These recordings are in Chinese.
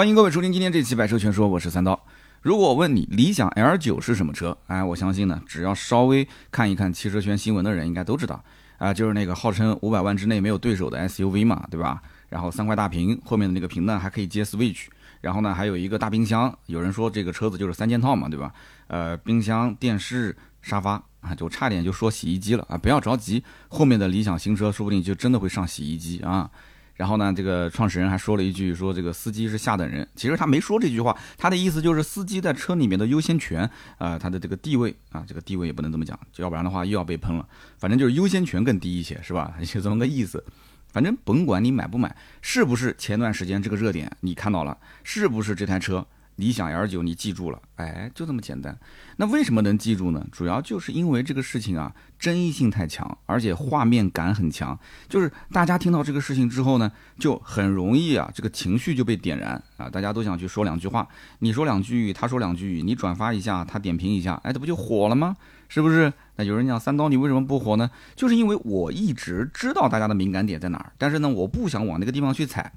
欢迎各位收听今天这期《百车全说》，我是三刀。如果我问你理想 L 九是什么车？哎，我相信呢，只要稍微看一看汽车圈新闻的人，应该都知道啊，就是那个号称五百万之内没有对手的 SUV 嘛，对吧？然后三块大屏，后面的那个屏呢还可以接 Switch，然后呢还有一个大冰箱。有人说这个车子就是三件套嘛，对吧？呃，冰箱、电视、沙发啊，就差点就说洗衣机了啊！不要着急，后面的理想新车说不定就真的会上洗衣机啊。然后呢，这个创始人还说了一句，说这个司机是下等人。其实他没说这句话，他的意思就是司机在车里面的优先权，啊，他的这个地位啊，这个地位也不能这么讲，要不然的话又要被喷了。反正就是优先权更低一些，是吧？就这么个意思。反正甭管你买不买，是不是前段时间这个热点你看到了，是不是这台车？理想 L 九，你记住了，哎，就这么简单。那为什么能记住呢？主要就是因为这个事情啊，争议性太强，而且画面感很强。就是大家听到这个事情之后呢，就很容易啊，这个情绪就被点燃啊，大家都想去说两句话。你说两句，他说两句，你转发一下，他点评一下，哎，这不就火了吗？是不是？那有人讲三刀，你为什么不火呢？就是因为我一直知道大家的敏感点在哪儿，但是呢，我不想往那个地方去踩。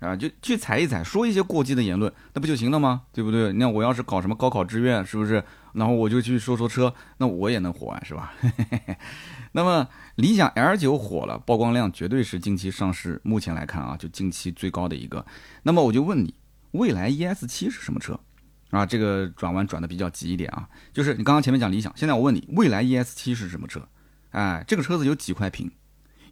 啊，就去踩一踩，说一些过激的言论，那不就行了吗？对不对？那我要是搞什么高考志愿，是不是？然后我就去说说车，那我也能火啊，是吧？那么理想 L 九火了，曝光量绝对是近期上市，目前来看啊，就近期最高的一个。那么我就问你，蔚来 ES 七是什么车？啊，这个转弯转的比较急一点啊，就是你刚刚前面讲理想，现在我问你，蔚来 ES 七是什么车？哎，这个车子有几块屏？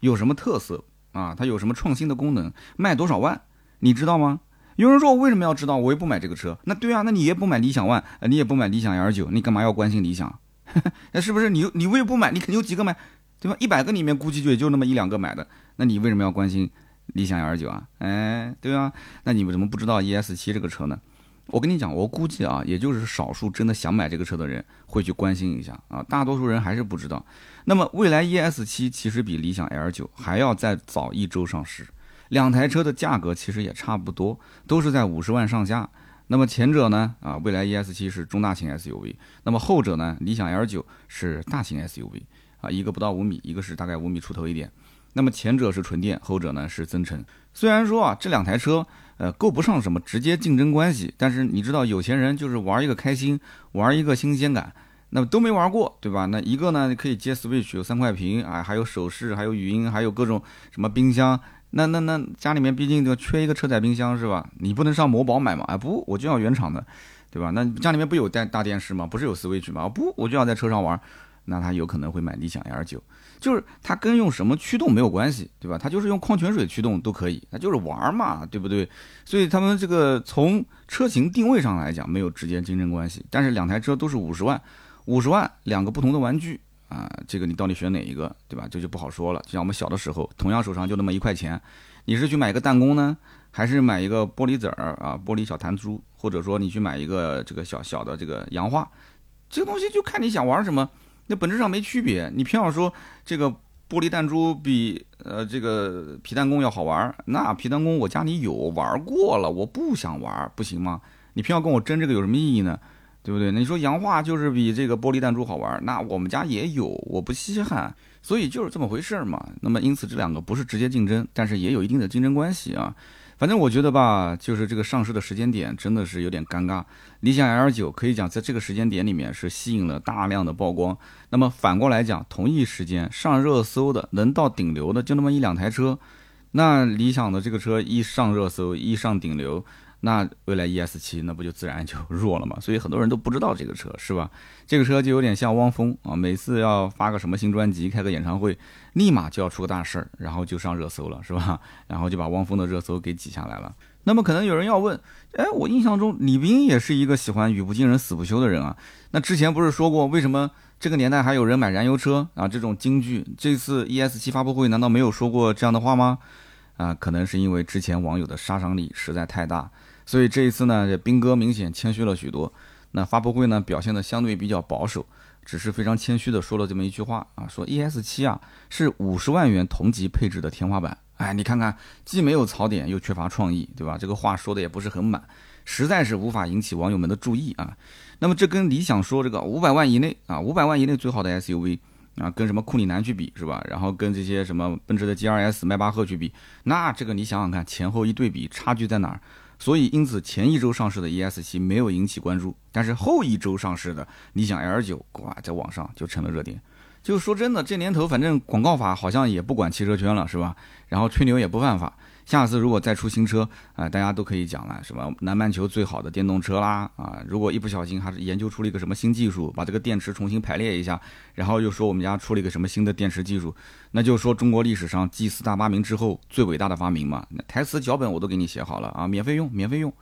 有什么特色啊？它有什么创新的功能？卖多少万？你知道吗？有人说我为什么要知道？我又不买这个车。那对啊，那你也不买理想 ONE，你也不买理想 L 九，你干嘛要关心理想？那是不是你你为不买？你肯定有几个买，对吧？一百个里面估计就也就那么一两个买的。那你为什么要关心理想 L 九啊？哎，对啊，那你为什么不知道 ES 七这个车呢？我跟你讲，我估计啊，也就是少数真的想买这个车的人会去关心一下啊，大多数人还是不知道。那么未来 ES 七其实比理想 L 九还要再早一周上市。两台车的价格其实也差不多，都是在五十万上下。那么前者呢，啊，蔚来 ES 七是中大型 SUV，那么后者呢，理想 L 九是大型 SUV，啊，一个不到五米，一个是大概五米出头一点。那么前者是纯电，后者呢是增程。虽然说啊，这两台车，呃，够不上什么直接竞争关系，但是你知道，有钱人就是玩一个开心，玩一个新鲜感，那么都没玩过，对吧？那一个呢可以接 Switch，有三块屏，啊，还有手势，还有语音，还有各种什么冰箱。那那那家里面毕竟就缺一个车载冰箱是吧？你不能上某宝买嘛？哎不，我就要原厂的，对吧？那家里面不有带大电视吗？不是有 Switch 吗？不，我就要在车上玩，那他有可能会买理想 L 九，就是它跟用什么驱动没有关系，对吧？它就是用矿泉水驱动都可以，那就是玩嘛，对不对？所以他们这个从车型定位上来讲没有直接竞争关系，但是两台车都是五十万，五十万两个不同的玩具。啊，这个你到底选哪一个，对吧？这就不好说了。就像我们小的时候，同样手上就那么一块钱，你是去买一个弹弓呢，还是买一个玻璃子儿啊，玻璃小弹珠，或者说你去买一个这个小小的这个洋画，这个东西就看你想玩什么，那本质上没区别。你偏要说这个玻璃弹珠比呃这个皮弹弓要好玩，那皮弹弓我家里有玩过了，我不想玩，不行吗？你偏要跟我争这个有什么意义呢？对不对？你说洋画就是比这个玻璃弹珠好玩，那我们家也有，我不稀罕，所以就是这么回事儿嘛。那么因此这两个不是直接竞争，但是也有一定的竞争关系啊。反正我觉得吧，就是这个上市的时间点真的是有点尴尬。理想 L 九可以讲在这个时间点里面是吸引了大量的曝光，那么反过来讲，同一时间上热搜的能到顶流的就那么一两台车，那理想的这个车一上热搜，一上顶流。那未来 ES 七那不就自然就 弱了嘛？所以很多人都不知道这个车是吧？这个车就有点像汪峰啊，每次要发个什么新专辑、开个演唱会，立马就要出个大事儿，然后就上热搜了，是吧？然后就把汪峰的热搜给挤下来了。那么可能有人要问，哎，我印象中李斌也是一个喜欢语不惊人死不休的人啊。那之前不是说过，为什么这个年代还有人买燃油车啊？这种金句，这次 ES 七发布会难道没有说过这样的话吗？啊，可能是因为之前网友的杀伤力实在太大。所以这一次呢，这兵哥明显谦虚了许多。那发布会呢，表现的相对比较保守，只是非常谦虚的说了这么一句话啊，说 ES 七啊是五十万元同级配置的天花板。哎，你看看，既没有槽点，又缺乏创意，对吧？这个话说的也不是很满，实在是无法引起网友们的注意啊。那么这跟理想说这个五百万以内啊，五百万以内最好的 SUV 啊，跟什么库里南去比是吧？然后跟这些什么奔驰的 GRS、迈巴赫去比，那这个你想想看，前后一对比，差距在哪儿？所以因此前一周上市的 ES 七没有引起关注，但是后一周上市的理想 L 九，哇，在网上就成了热点。就说真的，这年头反正广告法好像也不管汽车圈了，是吧？然后吹牛也不犯法。下次如果再出新车啊，大家都可以讲了，什么南半球最好的电动车啦啊！如果一不小心还是研究出了一个什么新技术，把这个电池重新排列一下，然后又说我们家出了一个什么新的电池技术，那就说中国历史上继四大发明之后最伟大的发明嘛。台词脚本我都给你写好了啊，免费用，免费用。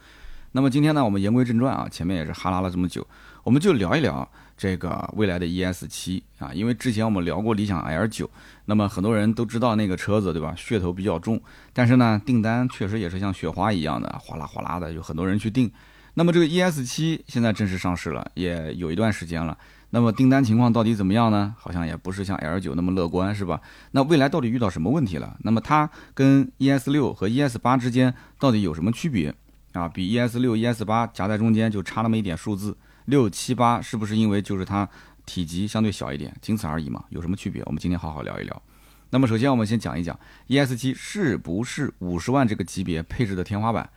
那么今天呢，我们言归正传啊，前面也是哈拉了这么久，我们就聊一聊。这个未来的 ES 七啊，因为之前我们聊过理想 L 九，那么很多人都知道那个车子对吧？噱头比较重，但是呢，订单确实也是像雪花一样的哗啦哗啦的，有很多人去订。那么这个 ES 七现在正式上市了，也有一段时间了。那么订单情况到底怎么样呢？好像也不是像 L 九那么乐观，是吧？那未来到底遇到什么问题了？那么它跟 ES 六和 ES 八之间到底有什么区别啊？比 ES 六、ES 八夹在中间就差那么一点数字。六七八是不是因为就是它体积相对小一点，仅此而已嘛？有什么区别？我们今天好好聊一聊。那么首先我们先讲一讲 ES 七是不是五十万这个级别配置的天花板？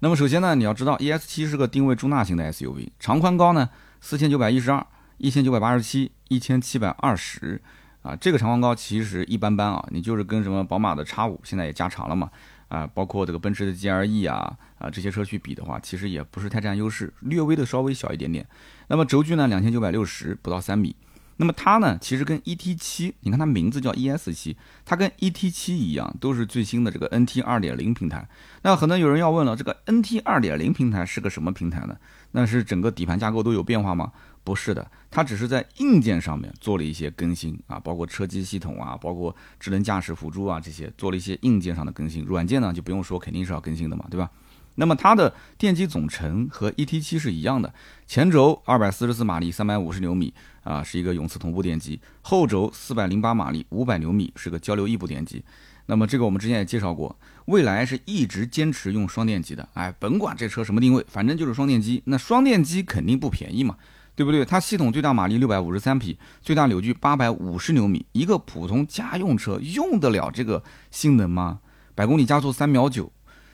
那么首先呢，你要知道 ES 七是个定位中大型的 SUV，长宽高呢四千九百一十二、一千九百八十七、一千七百二十啊，这个长宽高其实一般般啊，你就是跟什么宝马的 X 五现在也加长了嘛。啊，包括这个奔驰的 GLE 啊，啊这些车去比的话，其实也不是太占优势，略微的稍微小一点点。那么轴距呢，两千九百六十，不到三米。那么它呢，其实跟 ET 七，你看它名字叫 ES 七，它跟 ET 七一样，都是最新的这个 NT 二点零平台。那可能有人要问了，这个 NT 二点零平台是个什么平台呢？那是整个底盘架构都有变化吗？不是的，它只是在硬件上面做了一些更新啊，包括车机系统啊，包括智能驾驶辅助啊这些，做了一些硬件上的更新。软件呢就不用说，肯定是要更新的嘛，对吧？那么它的电机总成和 ET7 是一样的，前轴二百四十四马力，三百五十牛米啊，是一个永磁同步电机；后轴四百零八马力，五百牛米，是个交流异步电机。那么这个我们之前也介绍过，蔚来是一直坚持用双电机的，哎，甭管这车什么定位，反正就是双电机。那双电机肯定不便宜嘛。对不对？它系统最大马力六百五十三匹，最大扭矩八百五十牛米。一个普通家用车用得了这个性能吗？百公里加速三秒九。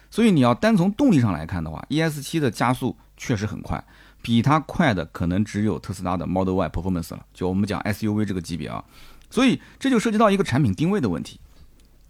所以你要单从动力上来看的话，ES 七的加速确实很快，比它快的可能只有特斯拉的 Model Y Performance 了。就我们讲 SUV 这个级别啊，所以这就涉及到一个产品定位的问题。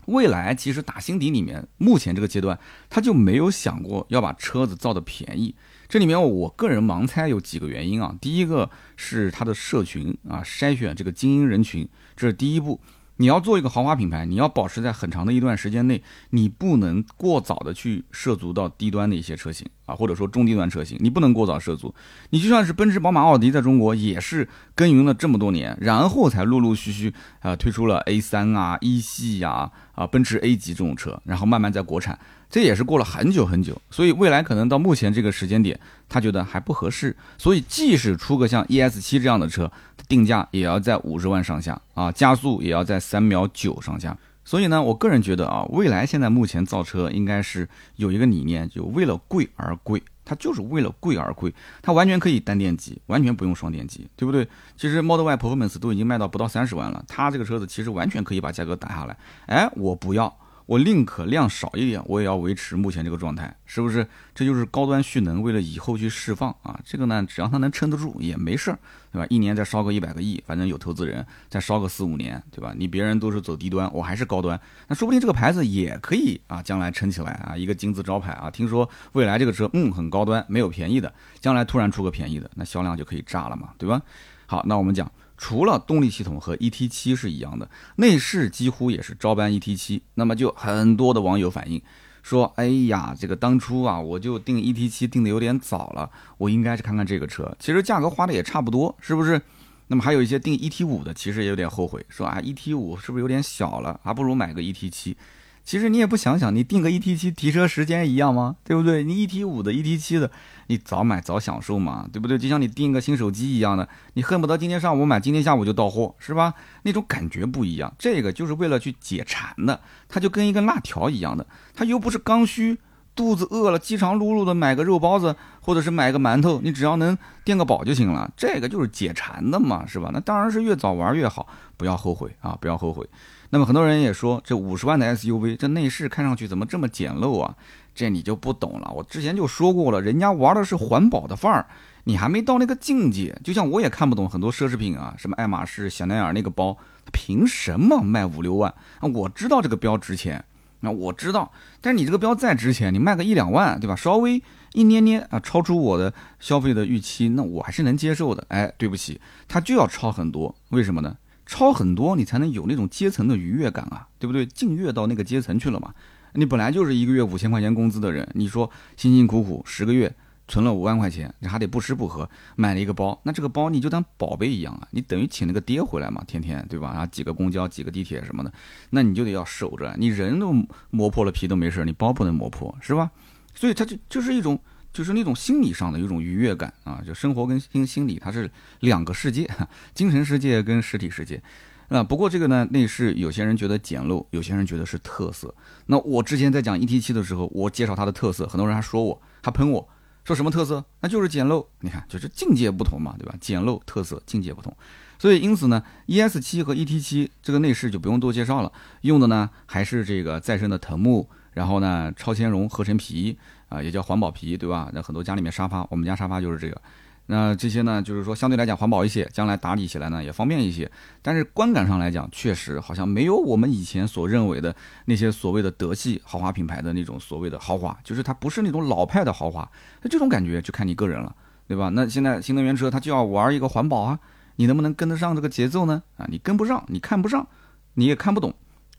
未来其实打心底里面，目前这个阶段，他就没有想过要把车子造的便宜。这里面我个人盲猜有几个原因啊，第一个是它的社群啊，筛选这个精英人群，这是第一步。你要做一个豪华品牌，你要保持在很长的一段时间内，你不能过早的去涉足到低端的一些车型或者说中低端车型，你不能过早涉足。你就算是奔驰、宝马、奥迪在中国也是耕耘了这么多年，然后才陆陆续续啊推出了 A 三啊、一系呀、啊奔驰 A 级这种车，然后慢慢在国产。这也是过了很久很久，所以未来可能到目前这个时间点，他觉得还不合适，所以即使出个像 ES 七这样的车，定价也要在五十万上下啊，加速也要在三秒九上下。所以呢，我个人觉得啊，蔚来现在目前造车应该是有一个理念，就为了贵而贵，它就是为了贵而贵，它完全可以单电机，完全不用双电机，对不对？其实 Model Y Performance 都已经卖到不到三十万了，它这个车子其实完全可以把价格打下来。哎，我不要。我宁可量少一点，我也要维持目前这个状态，是不是？这就是高端蓄能，为了以后去释放啊。这个呢，只要它能撑得住也没事儿，对吧？一年再烧个一百个亿，反正有投资人再烧个四五年，对吧？你别人都是走低端，我还是高端，那说不定这个牌子也可以啊，将来撑起来啊，一个金字招牌啊。听说未来这个车，嗯，很高端，没有便宜的，将来突然出个便宜的，那销量就可以炸了嘛，对吧？好，那我们讲。除了动力系统和 ET 七是一样的，内饰几乎也是照搬 ET 七。那么就很多的网友反映说：“哎呀，这个当初啊，我就定 ET 七定的有点早了，我应该去看看这个车。其实价格花的也差不多，是不是？那么还有一些定 ET 五的，其实也有点后悔，说啊，ET 五是不是有点小了？还不如买个 ET 七。”其实你也不想想，你定个 ET 七提车时间一样吗？对不对？你 ET 五的、ET 七的，你早买早享受嘛，对不对？就像你订个新手机一样的，你恨不得今天上午买，今天下午就到货，是吧？那种感觉不一样。这个就是为了去解馋的，它就跟一根辣条一样的，它又不是刚需，肚子饿了，饥肠辘辘的买个肉包子，或者是买个馒头，你只要能垫个饱就行了。这个就是解馋的嘛，是吧？那当然是越早玩越好，不要后悔啊，不要后悔。那么很多人也说，这五十万的 SUV，这内饰看上去怎么这么简陋啊？这你就不懂了。我之前就说过了，人家玩的是环保的范儿。你还没到那个境界，就像我也看不懂很多奢侈品啊，什么爱马仕、香奈儿那个包，凭什么卖五六万？我知道这个标值钱，那我知道，但是你这个标再值钱，你卖个一两万，对吧？稍微一捏捏啊，超出我的消费的预期，那我还是能接受的。哎，对不起，他就要超很多，为什么呢？超很多你才能有那种阶层的愉悦感啊，对不对？进跃到那个阶层去了嘛。你本来就是一个月五千块钱工资的人，你说辛辛苦苦十个月。存了五万块钱，你还得不吃不喝买了一个包，那这个包你就当宝贝一样啊，你等于请了个爹回来嘛，天天对吧？然后挤个公交，挤个地铁什么的，那你就得要守着，你人都磨破了皮都没事，你包不能磨破，是吧？所以它就就是一种，就是那种心理上的一种愉悦感啊，就生活跟心心理它是两个世界，精神世界跟实体世界。啊，不过这个呢，内饰有些人觉得简陋，有些人觉得是特色。那我之前在讲 ET7 的时候，我介绍它的特色，很多人还说我，还喷我。说什么特色？那就是简陋。你看，就是境界不同嘛，对吧？简陋特色，境界不同。所以因此呢，ES 七和 ET 七这个内饰就不用多介绍了，用的呢还是这个再生的藤木，然后呢超纤绒合成皮啊，也叫环保皮，对吧？那很多家里面沙发，我们家沙发就是这个。那这些呢，就是说相对来讲环保一些，将来打理起来呢也方便一些。但是观感上来讲，确实好像没有我们以前所认为的那些所谓的德系豪华品牌的那种所谓的豪华，就是它不是那种老派的豪华。那这种感觉就看你个人了，对吧？那现在新能源车它就要玩一个环保啊，你能不能跟得上这个节奏呢？啊，你跟不上，你看不上，你也看不懂，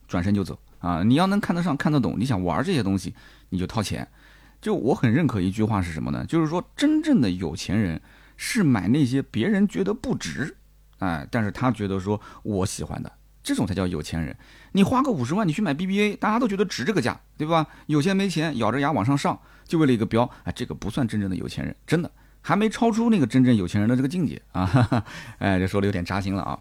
转身就走啊！你要能看得上、看得懂，你想玩这些东西，你就掏钱。就我很认可一句话是什么呢？就是说真正的有钱人。是买那些别人觉得不值，哎，但是他觉得说我喜欢的这种才叫有钱人。你花个五十万，你去买 BBA，大家都觉得值这个价，对吧？有钱没钱，咬着牙往上上，就为了一个标，哎，这个不算真正的有钱人，真的还没超出那个真正有钱人的这个境界啊！哈哈，哎，这说的有点扎心了啊。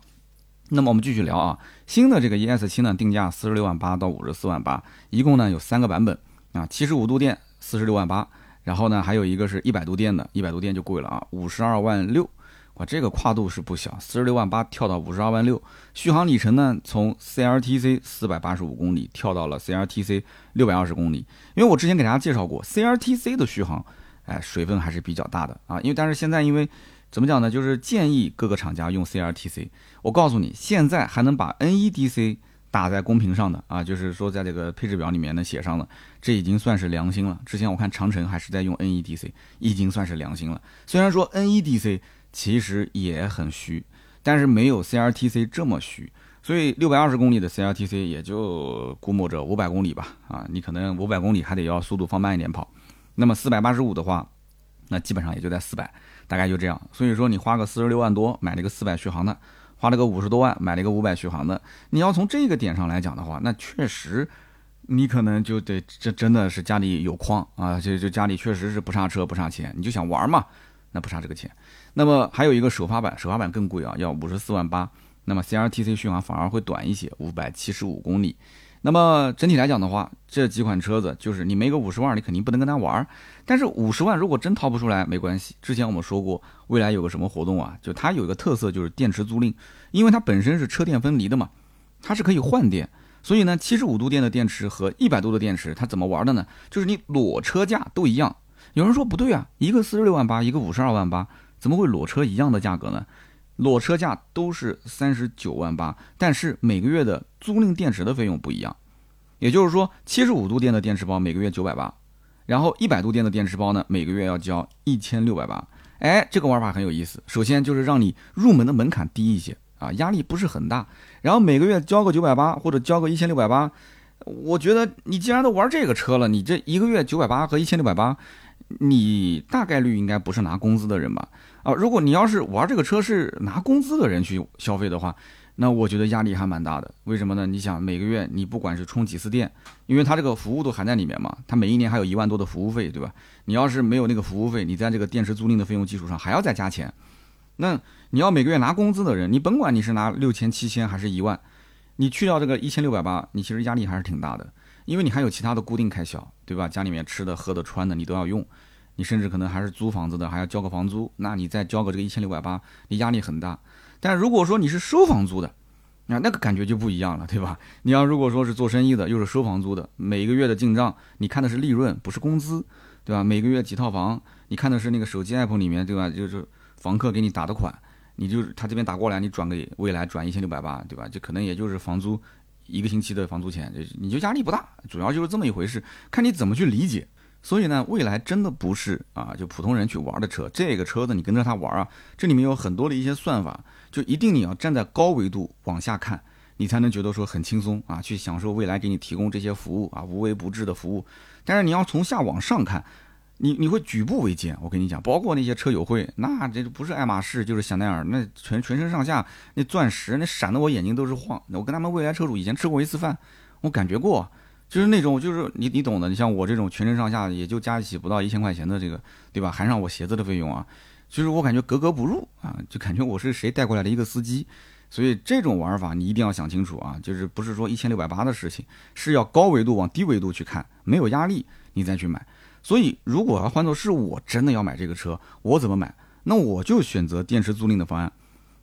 那么我们继续聊啊，新的这个 ES 七呢，定价四十六万八到五十四万八，一共呢有三个版本啊，七十五度电四十六万八。然后呢，还有一个是一百度电的，一百度电就贵了啊，五十二万六，哇，这个跨度是不小，四十六万八跳到五十二万六，续航里程呢，从 CLTC 四百八十五公里跳到了 CLTC 六百二十公里，因为我之前给大家介绍过，CLTC 的续航，哎，水分还是比较大的啊，因为但是现在因为怎么讲呢，就是建议各个厂家用 CLTC，我告诉你，现在还能把 NEDC。打在公屏上的啊，就是说在这个配置表里面呢写上了，这已经算是良心了。之前我看长城还是在用 NEDC，已经算是良心了。虽然说 NEDC 其实也很虚，但是没有 CLTC 这么虚。所以六百二十公里的 CLTC 也就估摸着五百公里吧，啊，你可能五百公里还得要速度放慢一点跑。那么四百八十五的话，那基本上也就在四百，大概就这样。所以说你花个四十六万多买了个四百续航的。花了个五十多万买了一个五百续航的，你要从这个点上来讲的话，那确实，你可能就得这真的是家里有矿啊，就就家里确实是不差车不差钱，你就想玩嘛，那不差这个钱。那么还有一个首发版，首发版更贵啊，要五十四万八，那么 CRTC 续航反而会短一些，五百七十五公里。那么整体来讲的话，这几款车子就是你没个五十万，你肯定不能跟他玩儿。但是五十万如果真掏不出来，没关系。之前我们说过，未来有个什么活动啊？就它有一个特色，就是电池租赁，因为它本身是车电分离的嘛，它是可以换电。所以呢，七十五度电的电池和一百度的电池，它怎么玩的呢？就是你裸车价都一样。有人说不对啊，一个四十六万八，一个五十二万八，怎么会裸车一样的价格呢？裸车价都是三十九万八，但是每个月的租赁电池的费用不一样，也就是说，七十五度电的电池包每个月九百八，然后一百度电的电池包呢，每个月要交一千六百八。哎，这个玩法很有意思。首先就是让你入门的门槛低一些啊，压力不是很大。然后每个月交个九百八或者交个一千六百八，我觉得你既然都玩这个车了，你这一个月九百八和一千六百八，你大概率应该不是拿工资的人吧？啊，如果你要是玩这个车是拿工资的人去消费的话，那我觉得压力还蛮大的。为什么呢？你想每个月你不管是充几次电，因为它这个服务都含在里面嘛，它每一年还有一万多的服务费，对吧？你要是没有那个服务费，你在这个电池租赁的费用基础上还要再加钱。那你要每个月拿工资的人，你甭管你是拿六千、七千还是一万，你去掉这个一千六百八，你其实压力还是挺大的。因为你还有其他的固定开销，对吧？家里面吃的、喝的、穿的你都要用，你甚至可能还是租房子的，还要交个房租，那你再交个这个一千六百八，你压力很大。但如果说你是收房租的，那那个感觉就不一样了，对吧？你要如果说是做生意的，又是收房租的，每个月的进账你看的是利润，不是工资，对吧？每个月几套房，你看的是那个手机 app 里面，对吧？就是房客给你打的款，你就他这边打过来，你转给未来转一千六百八，对吧？就可能也就是房租一个星期的房租钱，你就压力不大，主要就是这么一回事，看你怎么去理解。所以呢，未来真的不是啊，就普通人去玩的车。这个车子你跟着它玩啊，这里面有很多的一些算法，就一定你要站在高维度往下看，你才能觉得说很轻松啊，去享受未来给你提供这些服务啊，无微不至的服务。但是你要从下往上看，你你会举步维艰。我跟你讲，包括那些车友会，那这不是爱马仕就是香奈儿，那全全身上下那钻石那闪的我眼睛都是晃。我跟他们未来车主以前吃过一次饭，我感觉过。就是那种，就是你你懂的。你像我这种全身上下也就加一起不到一千块钱的这个，对吧？含上我鞋子的费用啊，就是我感觉格格不入啊，就感觉我是谁带过来的一个司机。所以这种玩法你一定要想清楚啊，就是不是说一千六百八的事情，是要高维度往低维度去看，没有压力你再去买。所以如果要换作是我真的要买这个车，我怎么买？那我就选择电池租赁的方案。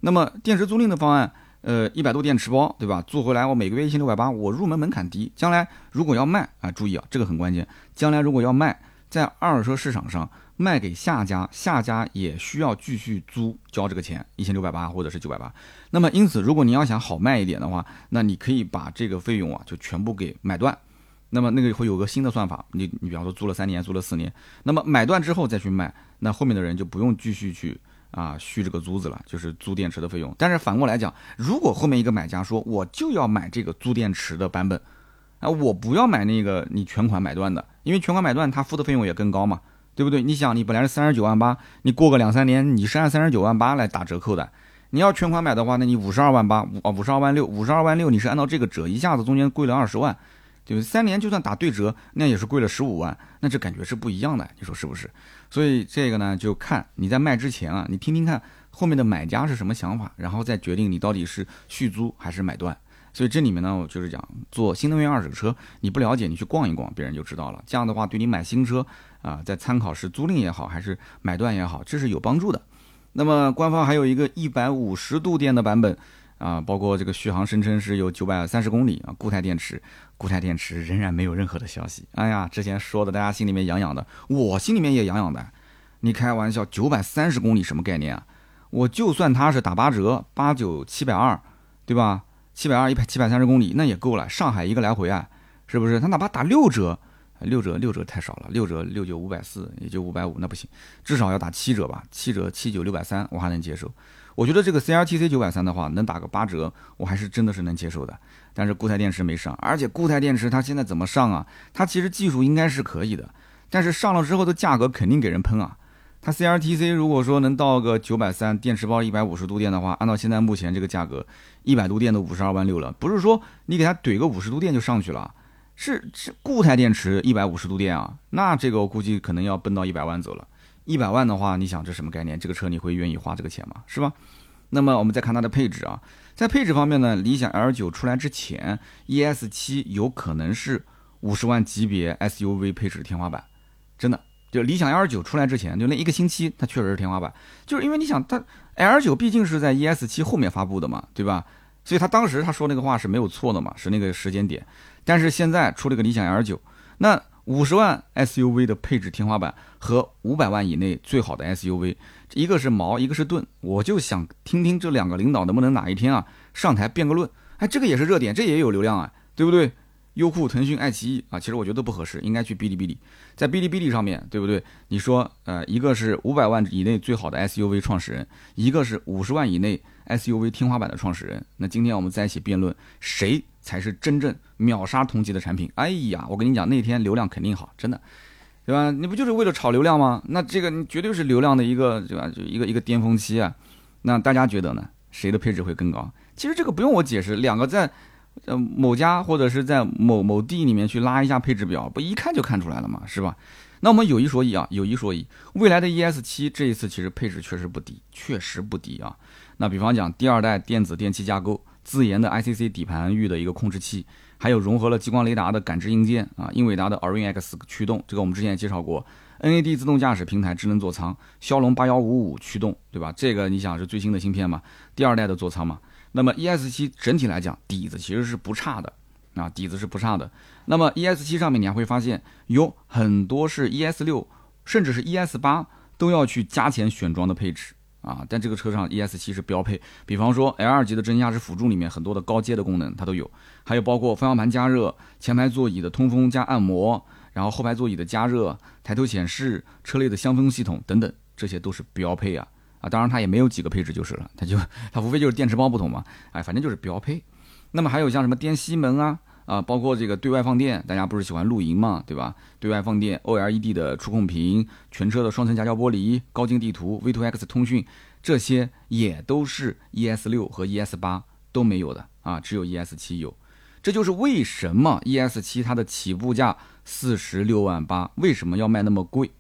那么电池租赁的方案。呃，一百度电池包，对吧？租回来我每个月一千六百八，我入门门槛低。将来如果要卖啊，注意啊，这个很关键。将来如果要卖，在二手车市场上卖给下家，下家也需要继续租交这个钱，一千六百八或者是九百八。那么因此，如果你要想好卖一点的话，那你可以把这个费用啊就全部给买断。那么那个会有个新的算法，你你比方说租了三年，租了四年，那么买断之后再去卖，那后面的人就不用继续去。啊，续这个租子了，就是租电池的费用。但是反过来讲，如果后面一个买家说我就要买这个租电池的版本，啊，我不要买那个你全款买断的，因为全款买断他付的费用也更高嘛，对不对？你想，你本来是三十九万八，你过个两三年你是按三十九万八来打折扣的。你要全款买的话，那你五十二万八，啊，五十二万六，五十二万六你是按照这个折，一下子中间贵了二十万。对不对？三年就算打对折，那也是贵了十五万，那这感觉是不一样的，你说是不是？所以这个呢，就看你在卖之前啊，你听听看后面的买家是什么想法，然后再决定你到底是续租还是买断。所以这里面呢，我就是讲做新能源二手车，你不了解，你去逛一逛，别人就知道了。这样的话，对你买新车啊，在参考是租赁也好，还是买断也好，这是有帮助的。那么官方还有一个一百五十度电的版本。啊，包括这个续航声称是有九百三十公里啊，固态电池，固态电池仍然没有任何的消息。哎呀，之前说的大家心里面痒痒的，我心里面也痒痒的。你开玩笑，九百三十公里什么概念啊？我就算它是打八折，八九七百二，对吧？七百二一百七百三十公里那也够了，上海一个来回啊，是不是？他哪怕打六折，六折六折太少了，六折六九五百四，也就五百五，那不行，至少要打七折吧？七折七九六百三，我还能接受。我觉得这个 C R T C 九百三的话，能打个八折，我还是真的是能接受的。但是固态电池没上，而且固态电池它现在怎么上啊？它其实技术应该是可以的，但是上了之后的价格肯定给人喷啊。它 C R T C 如果说能到个九百三，电池包一百五十度电的话，按照现在目前这个价格，一百度电都五十二万六了。不是说你给它怼个五十度电就上去了，是是固态电池一百五十度电啊，那这个我估计可能要奔到一百万走了。一百万的话，你想这什么概念？这个车你会愿意花这个钱吗？是吧？那么我们再看它的配置啊，在配置方面呢，理想 L 九出来之前，ES 七有可能是五十万级别 SUV 配置的天花板，真的。就理想 L 九出来之前，就那一个星期，它确实是天花板。就是因为你想，它 L 九毕竟是在 ES 七后面发布的嘛，对吧？所以他当时他说那个话是没有错的嘛，是那个时间点。但是现在出了个理想 L 九，那。五十万 SUV 的配置天花板和五百万以内最好的 SUV，一个是矛，一个是盾，我就想听听这两个领导能不能哪一天啊上台辩个论？哎，这个也是热点，这也有流量啊，对不对？优酷、腾讯、爱奇艺啊，其实我觉得都不合适，应该去哔哩哔哩，在哔哩哔哩上面对不对？你说，呃，一个是五百万以内最好的 SUV 创始人，一个是五十万以内 SUV 天花板的创始人，那今天我们在一起辩论谁？才是真正秒杀同级的产品。哎呀，我跟你讲，那天流量肯定好，真的，对吧？你不就是为了炒流量吗？那这个你绝对是流量的一个，对吧？就一个一个巅峰期啊。那大家觉得呢？谁的配置会更高？其实这个不用我解释，两个在呃某家或者是在某某地里面去拉一下配置表，不一看就看出来了嘛，是吧？那我们有一说一啊，有一说一，未来的 ES 七这一次其实配置确实不低，确实不低啊。那比方讲第二代电子电器架构。自研的 ICC 底盘域的一个控制器，还有融合了激光雷达的感知硬件啊，英伟达的 Orin X 驱动，这个我们之前也介绍过，NAD 自动驾驶平台智能座舱，骁龙八幺五五驱动，对吧？这个你想是最新的芯片嘛，第二代的座舱嘛。那么 ES 七整体来讲底子其实是不差的啊，底子是不差的。那么 ES 七上面你还会发现有很多是 ES 六，甚至是 ES 八都要去加钱选装的配置。啊，但这个车上 ES 七是标配，比方说 L 二级的真驾驶辅助里面很多的高阶的功能它都有，还有包括方向盘加热、前排座椅的通风加按摩，然后后排座椅的加热、抬头显示、车内的香氛系统等等，这些都是标配啊啊，当然它也没有几个配置就是了，它就 它无非就是电池包不同嘛，哎，反正就是标配。那么还有像什么电吸门啊？啊，包括这个对外放电，大家不是喜欢露营嘛，对吧？对外放电，OLED 的触控屏，全车的双层夹胶玻璃，高精地图，V2X 通讯，这些也都是 ES 六和 ES 八都没有的啊，只有 ES 七有。这就是为什么 ES 七它的起步价四十六万八，为什么要卖那么贵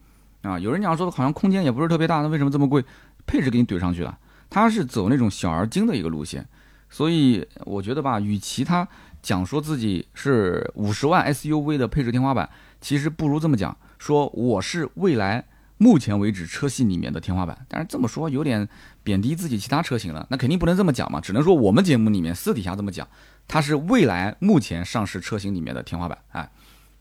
啊？有人讲说好像空间也不是特别大，那为什么这么贵？配置给你怼上去了，它是走那种小而精的一个路线，所以我觉得吧，与其他。讲说自己是五十万 SUV 的配置天花板，其实不如这么讲，说我是未来目前为止车系里面的天花板。但是这么说有点贬低自己其他车型了，那肯定不能这么讲嘛，只能说我们节目里面私底下这么讲，它是未来目前上市车型里面的天花板。哎，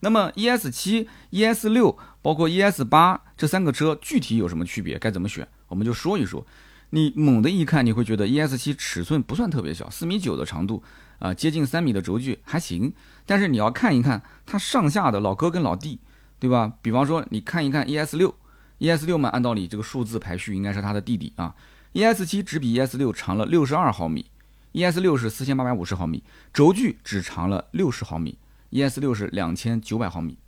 那么 ES 七、ES 六，包括 ES 八这三个车具体有什么区别？该怎么选？我们就说一说。你猛的一看，你会觉得 ES 七尺寸不算特别小，四米九的长度。啊，接近三米的轴距还行，但是你要看一看它上下的老哥跟老弟，对吧？比方说你看一看 ES 六，ES 六嘛，按道理这个数字排序应该是它的弟弟啊。ES 七只比 ES 六长了六十二毫米，ES 六是四千八百五十毫米，轴距只长了六十毫米，ES 六是两千九百毫米。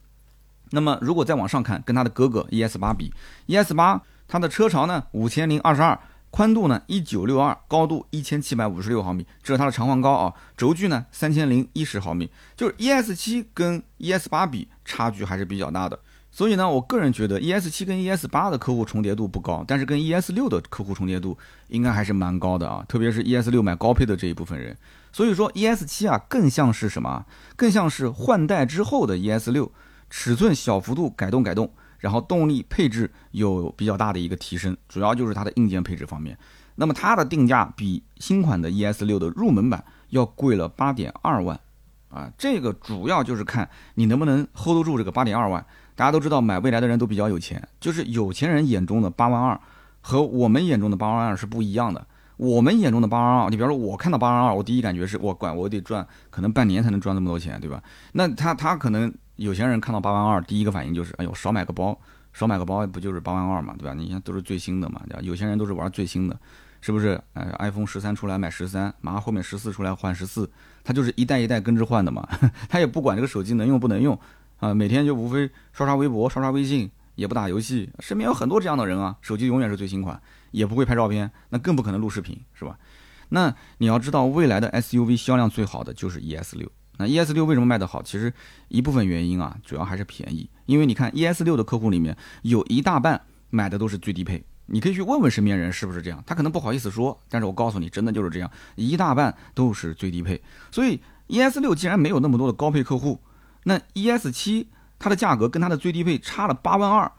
那么如果再往上看，跟它的哥哥 ES 八比，ES 八它的车长呢五千零二十二。宽度呢一九六二，高度一千七百五十六毫米，这是它的长宽高啊。轴距呢三千零一十毫米，就是 ES 七跟 ES 八比差距还是比较大的。所以呢，我个人觉得 ES 七跟 ES 八的客户重叠度不高，但是跟 ES 六的客户重叠度应该还是蛮高的啊。特别是 ES 六买高配的这一部分人，所以说 ES 七啊更像是什么？更像是换代之后的 ES 六，尺寸小幅度改动改动。然后动力配置有比较大的一个提升，主要就是它的硬件配置方面。那么它的定价比新款的 ES 六的入门版要贵了八点二万，啊，这个主要就是看你能不能 hold 得住这个八点二万。大家都知道买蔚来的人都比较有钱，就是有钱人眼中的八万二和我们眼中的八万二是不一样的。我们眼中的八万二，你比方说我看到八万二，我第一感觉是我管我得赚可能半年才能赚这么多钱，对吧？那他他可能。有钱人看到八万二，第一个反应就是，哎呦，少买个包，少买个包不就是八万二嘛，对吧？你看都是最新的嘛，对吧？有钱人都是玩最新的，是不是？哎，iPhone 十三出来买十三，马上后面十四出来换十四，他就是一代一代跟着换的嘛，他也不管这个手机能用不能用啊，每天就无非刷刷微博、刷刷微信，也不打游戏。身边有很多这样的人啊，手机永远是最新款，也不会拍照片，那更不可能录视频，是吧？那你要知道，未来的 SUV 销量最好的就是 ES 六。那 ES 六为什么卖得好？其实一部分原因啊，主要还是便宜。因为你看 ES 六的客户里面有一大半买的都是最低配，你可以去问问身边人是不是这样。他可能不好意思说，但是我告诉你，真的就是这样，一大半都是最低配。所以 ES 六既然没有那么多的高配客户，那 ES 七它的价格跟它的最低配差了八万二，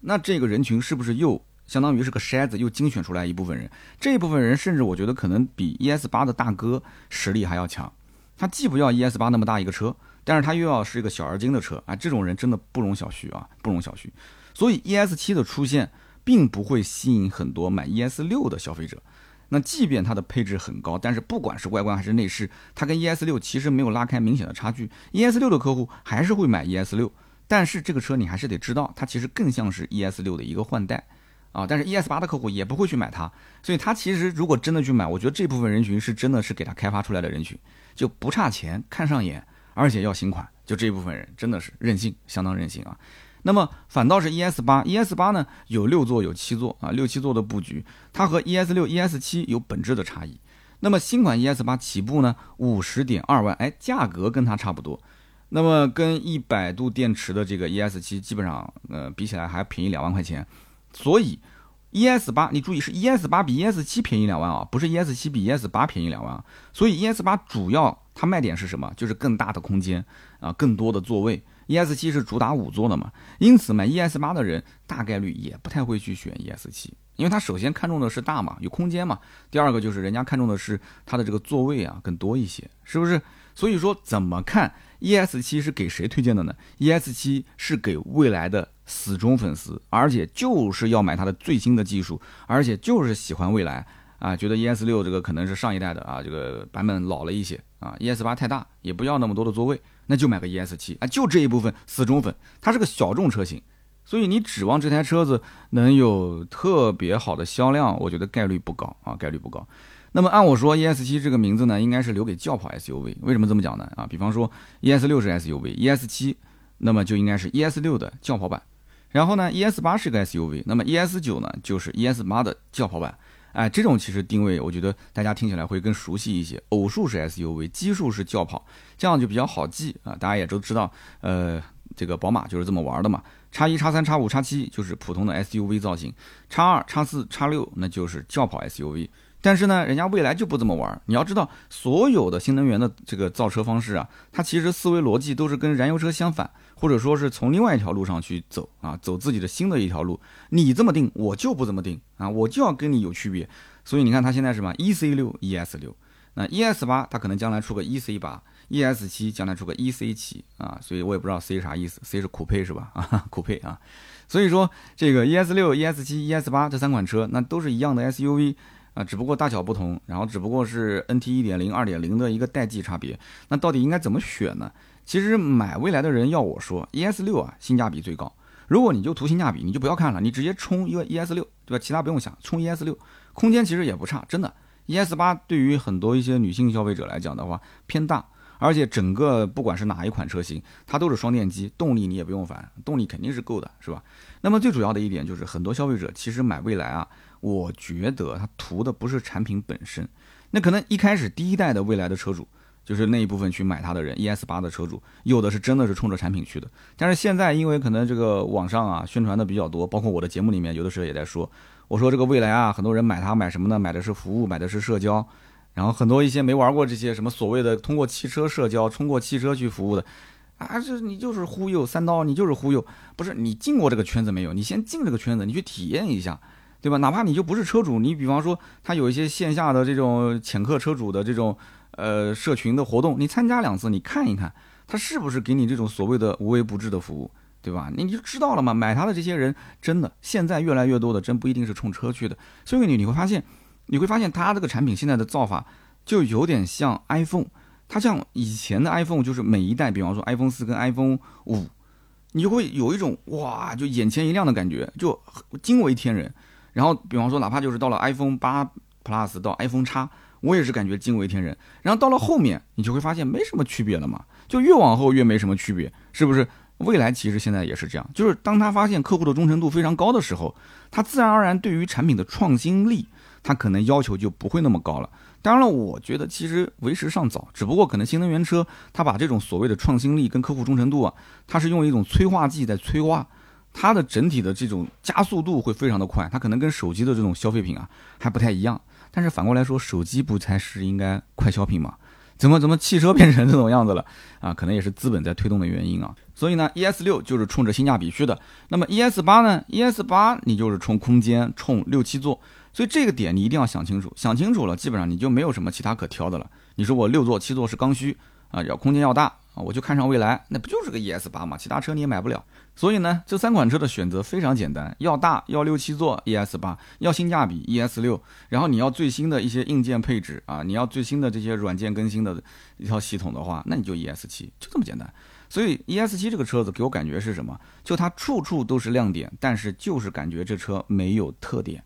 那这个人群是不是又相当于是个筛子，又精选出来一部分人？这一部分人甚至我觉得可能比 ES 八的大哥实力还要强。他既不要 ES 八那么大一个车，但是他又要是一个小而精的车啊，这种人真的不容小觑啊，不容小觑。所以 ES 七的出现，并不会吸引很多买 ES 六的消费者。那即便它的配置很高，但是不管是外观还是内饰，它跟 ES 六其实没有拉开明显的差距。ES 六的客户还是会买 ES 六，但是这个车你还是得知道，它其实更像是 ES 六的一个换代啊。但是 ES 八的客户也不会去买它，所以他其实如果真的去买，我觉得这部分人群是真的是给他开发出来的人群。就不差钱，看上眼，而且要新款，就这一部分人真的是任性，相当任性啊。那么反倒是 ES 八，ES 八呢有六座有七座啊，六七座的布局，它和 ES 六、ES 七有本质的差异。那么新款 ES 八起步呢五十点二万，哎，价格跟它差不多。那么跟一百度电池的这个 ES 七基本上呃比起来还便宜两万块钱，所以。ES 八，你注意是 ES 八比 ES 七便宜两万啊，不是 ES 七比 ES 八便宜两万啊。所以 ES 八主要它卖点是什么？就是更大的空间啊，更多的座位。ES 七是主打五座的嘛，因此买 ES 八的人大概率也不太会去选 ES 七，因为他首先看中的是大嘛，有空间嘛。第二个就是人家看中的是它的这个座位啊更多一些，是不是？所以说怎么看 ES 七是给谁推荐的呢？ES 七是给未来的死忠粉丝，而且就是要买它的最新的技术，而且就是喜欢未来。啊，觉得 ES 六这个可能是上一代的啊，这个版本老了一些啊，ES 八太大，也不要那么多的座位，那就买个 ES 七啊，就这一部分死忠粉，它是个小众车型，所以你指望这台车子能有特别好的销量，我觉得概率不高啊，概率不高。那么按我说，ES 七这个名字呢，应该是留给轿跑 SUV，为什么这么讲呢？啊，比方说 ES 六是 SUV，ES 七那么就应该是 ES 六的轿跑版，然后呢，ES 八是个 SUV，那么 ES 九呢就是 ES 八的轿跑版。哎，这种其实定位，我觉得大家听起来会更熟悉一些。偶数是 SUV，奇数是轿跑，这样就比较好记啊。大家也都知道，呃，这个宝马就是这么玩的嘛。叉一、叉三、叉五、叉七就是普通的 SUV 造型，叉二、叉四、叉六那就是轿跑 SUV。但是呢，人家未来就不这么玩。你要知道，所有的新能源的这个造车方式啊，它其实思维逻辑都是跟燃油车相反。或者说是从另外一条路上去走啊，走自己的新的一条路。你这么定，我就不这么定啊，我就要跟你有区别。所以你看，它现在什么？E C 六、E S 六，那 E S 八它可能将来出个 E C 八，E S 七将来出个 E C 七啊。所以我也不知道 C 啥意思，C 是酷配是吧？啊，酷配啊。所以说这个 E S 六、E S 七、E S 八这三款车，那都是一样的 S U V 啊，只不过大小不同，然后只不过是 N T 一点零、二点零的一个代际差别。那到底应该怎么选呢？其实买未来的人要我说，ES 六啊性价比最高。如果你就图性价比，你就不要看了，你直接冲一个 ES 六，对吧？其他不用想，冲 ES 六，空间其实也不差，真的。ES 八对于很多一些女性消费者来讲的话偏大，而且整个不管是哪一款车型，它都是双电机，动力你也不用烦，动力肯定是够的，是吧？那么最主要的一点就是很多消费者其实买未来啊，我觉得他图的不是产品本身，那可能一开始第一代的未来的车主。就是那一部分去买它的人，ES 八的车主，有的是真的是冲着产品去的。但是现在因为可能这个网上啊宣传的比较多，包括我的节目里面有的时候也在说，我说这个未来啊，很多人买它买什么呢？买的是服务，买的是社交。然后很多一些没玩过这些什么所谓的通过汽车社交、通过汽车去服务的，啊，这你就是忽悠三刀，你就是忽悠。不是你进过这个圈子没有？你先进这个圈子，你去体验一下，对吧？哪怕你就不是车主，你比方说他有一些线下的这种潜客车主的这种。呃，社群的活动，你参加两次，你看一看，他是不是给你这种所谓的无微不至的服务，对吧？你就知道了嘛。买它的这些人，真的现在越来越多的，真不一定是冲车去的。所以你你会发现，你会发现它这个产品现在的造法就有点像 iPhone，它像以前的 iPhone，就是每一代，比方说 iPhone 四跟 iPhone 五，你就会有一种哇，就眼前一亮的感觉，就惊为天人。然后比方说，哪怕就是到了 iPhone 八 Plus 到 iPhone 叉。我也是感觉惊为天人，然后到了后面，你就会发现没什么区别了嘛，就越往后越没什么区别，是不是？未来其实现在也是这样，就是当他发现客户的忠诚度非常高的时候，他自然而然对于产品的创新力，他可能要求就不会那么高了。当然了，我觉得其实为时尚早，只不过可能新能源车它把这种所谓的创新力跟客户忠诚度啊，它是用一种催化剂在催化，它的整体的这种加速度会非常的快，它可能跟手机的这种消费品啊还不太一样。但是反过来说，手机不才是应该快消品吗？怎么怎么汽车变成这种样子了啊？可能也是资本在推动的原因啊。所以呢，ES 六就是冲着性价比去的。那么 ES 八呢？ES 八你就是冲空间，冲六七座。所以这个点你一定要想清楚，想清楚了，基本上你就没有什么其他可挑的了。你说我六座七座是刚需啊，要空间要大啊，我就看上蔚来，那不就是个 ES 八嘛？其他车你也买不了。所以呢，这三款车的选择非常简单：要大，要六七座，ES 八；要性价比，ES 六；然后你要最新的一些硬件配置啊，你要最新的这些软件更新的一套系统的话，那你就 ES 七，就这么简单。所以 ES 七这个车子给我感觉是什么？就它处处都是亮点，但是就是感觉这车没有特点。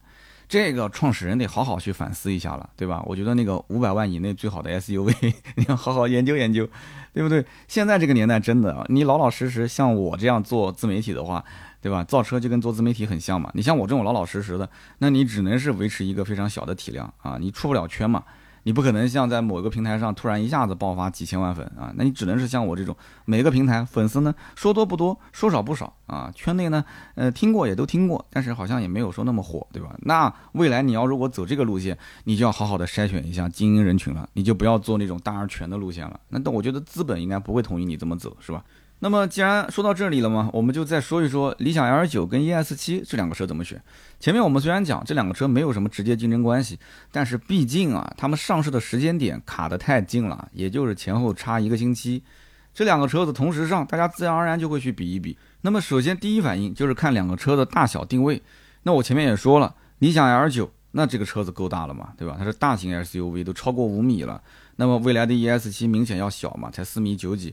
这个创始人得好好去反思一下了，对吧？我觉得那个五百万以内最好的 SUV，你要好好研究研究，对不对？现在这个年代真的，你老老实实像我这样做自媒体的话，对吧？造车就跟做自媒体很像嘛。你像我这种老老实实的，那你只能是维持一个非常小的体量啊，你出不了圈嘛。你不可能像在某一个平台上突然一下子爆发几千万粉啊，那你只能是像我这种，每个平台粉丝呢说多不多，说少不少啊。圈内呢，呃，听过也都听过，但是好像也没有说那么火，对吧？那未来你要如果走这个路线，你就要好好的筛选一下精英人群了，你就不要做那种大而全的路线了。那但我觉得资本应该不会同意你这么走，是吧？那么既然说到这里了嘛，我们就再说一说理想 L 九跟 ES 七这两个车怎么选。前面我们虽然讲这两个车没有什么直接竞争关系，但是毕竟啊，他们上市的时间点卡得太近了，也就是前后差一个星期。这两个车子同时上，大家自然而然就会去比一比。那么首先第一反应就是看两个车的大小定位。那我前面也说了，理想 L 九那这个车子够大了嘛，对吧？它是大型 SUV，都超过五米了。那么未来的 ES 七明显要小嘛，才四米九几。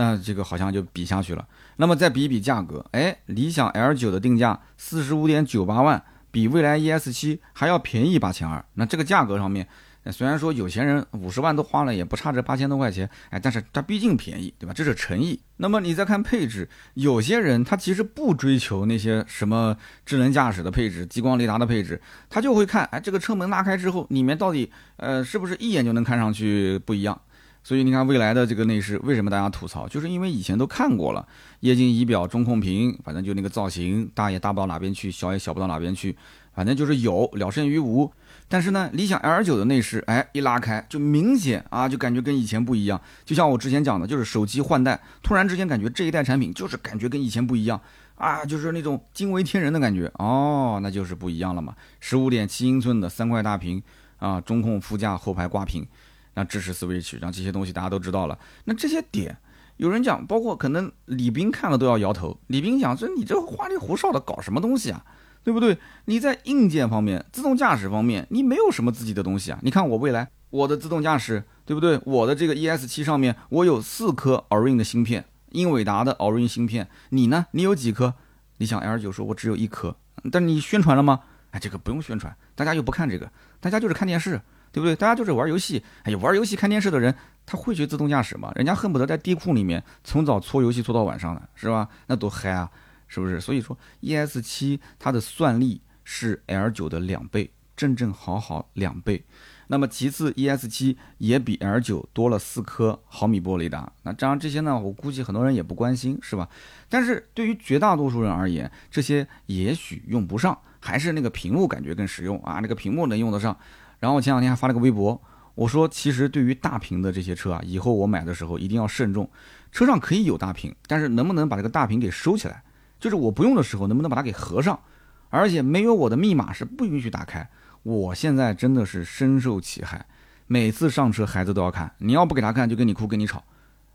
那这个好像就比下去了。那么再比一比价格，哎，理想 L 九的定价四十五点九八万，比蔚来 ES 七还要便宜八千二。那这个价格上面，虽然说有钱人五十万都花了，也不差这八千多块钱，哎，但是它毕竟便宜，对吧？这是诚意。那么你再看配置，有些人他其实不追求那些什么智能驾驶的配置、激光雷达的配置，他就会看，哎，这个车门拉开之后，里面到底呃是不是一眼就能看上去不一样。所以你看，未来的这个内饰为什么大家吐槽？就是因为以前都看过了，液晶仪表、中控屏，反正就那个造型，大也大不到哪边去，小也小不到哪边去，反正就是有了胜于无。但是呢，理想 L 九的内饰，哎，一拉开就明显啊，就感觉跟以前不一样。就像我之前讲的，就是手机换代，突然之间感觉这一代产品就是感觉跟以前不一样啊，就是那种惊为天人的感觉哦，那就是不一样了嘛。十五点七英寸的三块大屏啊，中控、副驾、后排挂屏。那支持 Switch，让这些东西大家都知道了。那这些点，有人讲，包括可能李斌看了都要摇头。李斌讲，说你这花里胡哨的搞什么东西啊，对不对？你在硬件方面、自动驾驶方面，你没有什么自己的东西啊。你看我未来我的自动驾驶，对不对？我的这个 ES 七上面我有四颗 Orin 的芯片，英伟达的 Orin 芯片。你呢？你有几颗？理想 L 九说我只有一颗，但你宣传了吗？哎，这个不用宣传，大家又不看这个，大家就是看电视。对不对？大家就是玩游戏，哎呀，玩游戏看电视的人，他会学自动驾驶吗？人家恨不得在地库里面从早搓游戏搓到晚上的，是吧？那多嗨啊，是不是？所以说，ES 七它的算力是 L 九的两倍，正正好好两倍。那么其次，ES 七也比 L 九多了四颗毫米波雷达。那当然这些呢，我估计很多人也不关心，是吧？但是对于绝大多数人而言，这些也许用不上，还是那个屏幕感觉更实用啊，那个屏幕能用得上。然后我前两天还发了个微博，我说其实对于大屏的这些车啊，以后我买的时候一定要慎重。车上可以有大屏，但是能不能把这个大屏给收起来？就是我不用的时候能不能把它给合上？而且没有我的密码是不允许打开。我现在真的是深受其害，每次上车孩子都要看，你要不给他看就跟你哭跟你吵。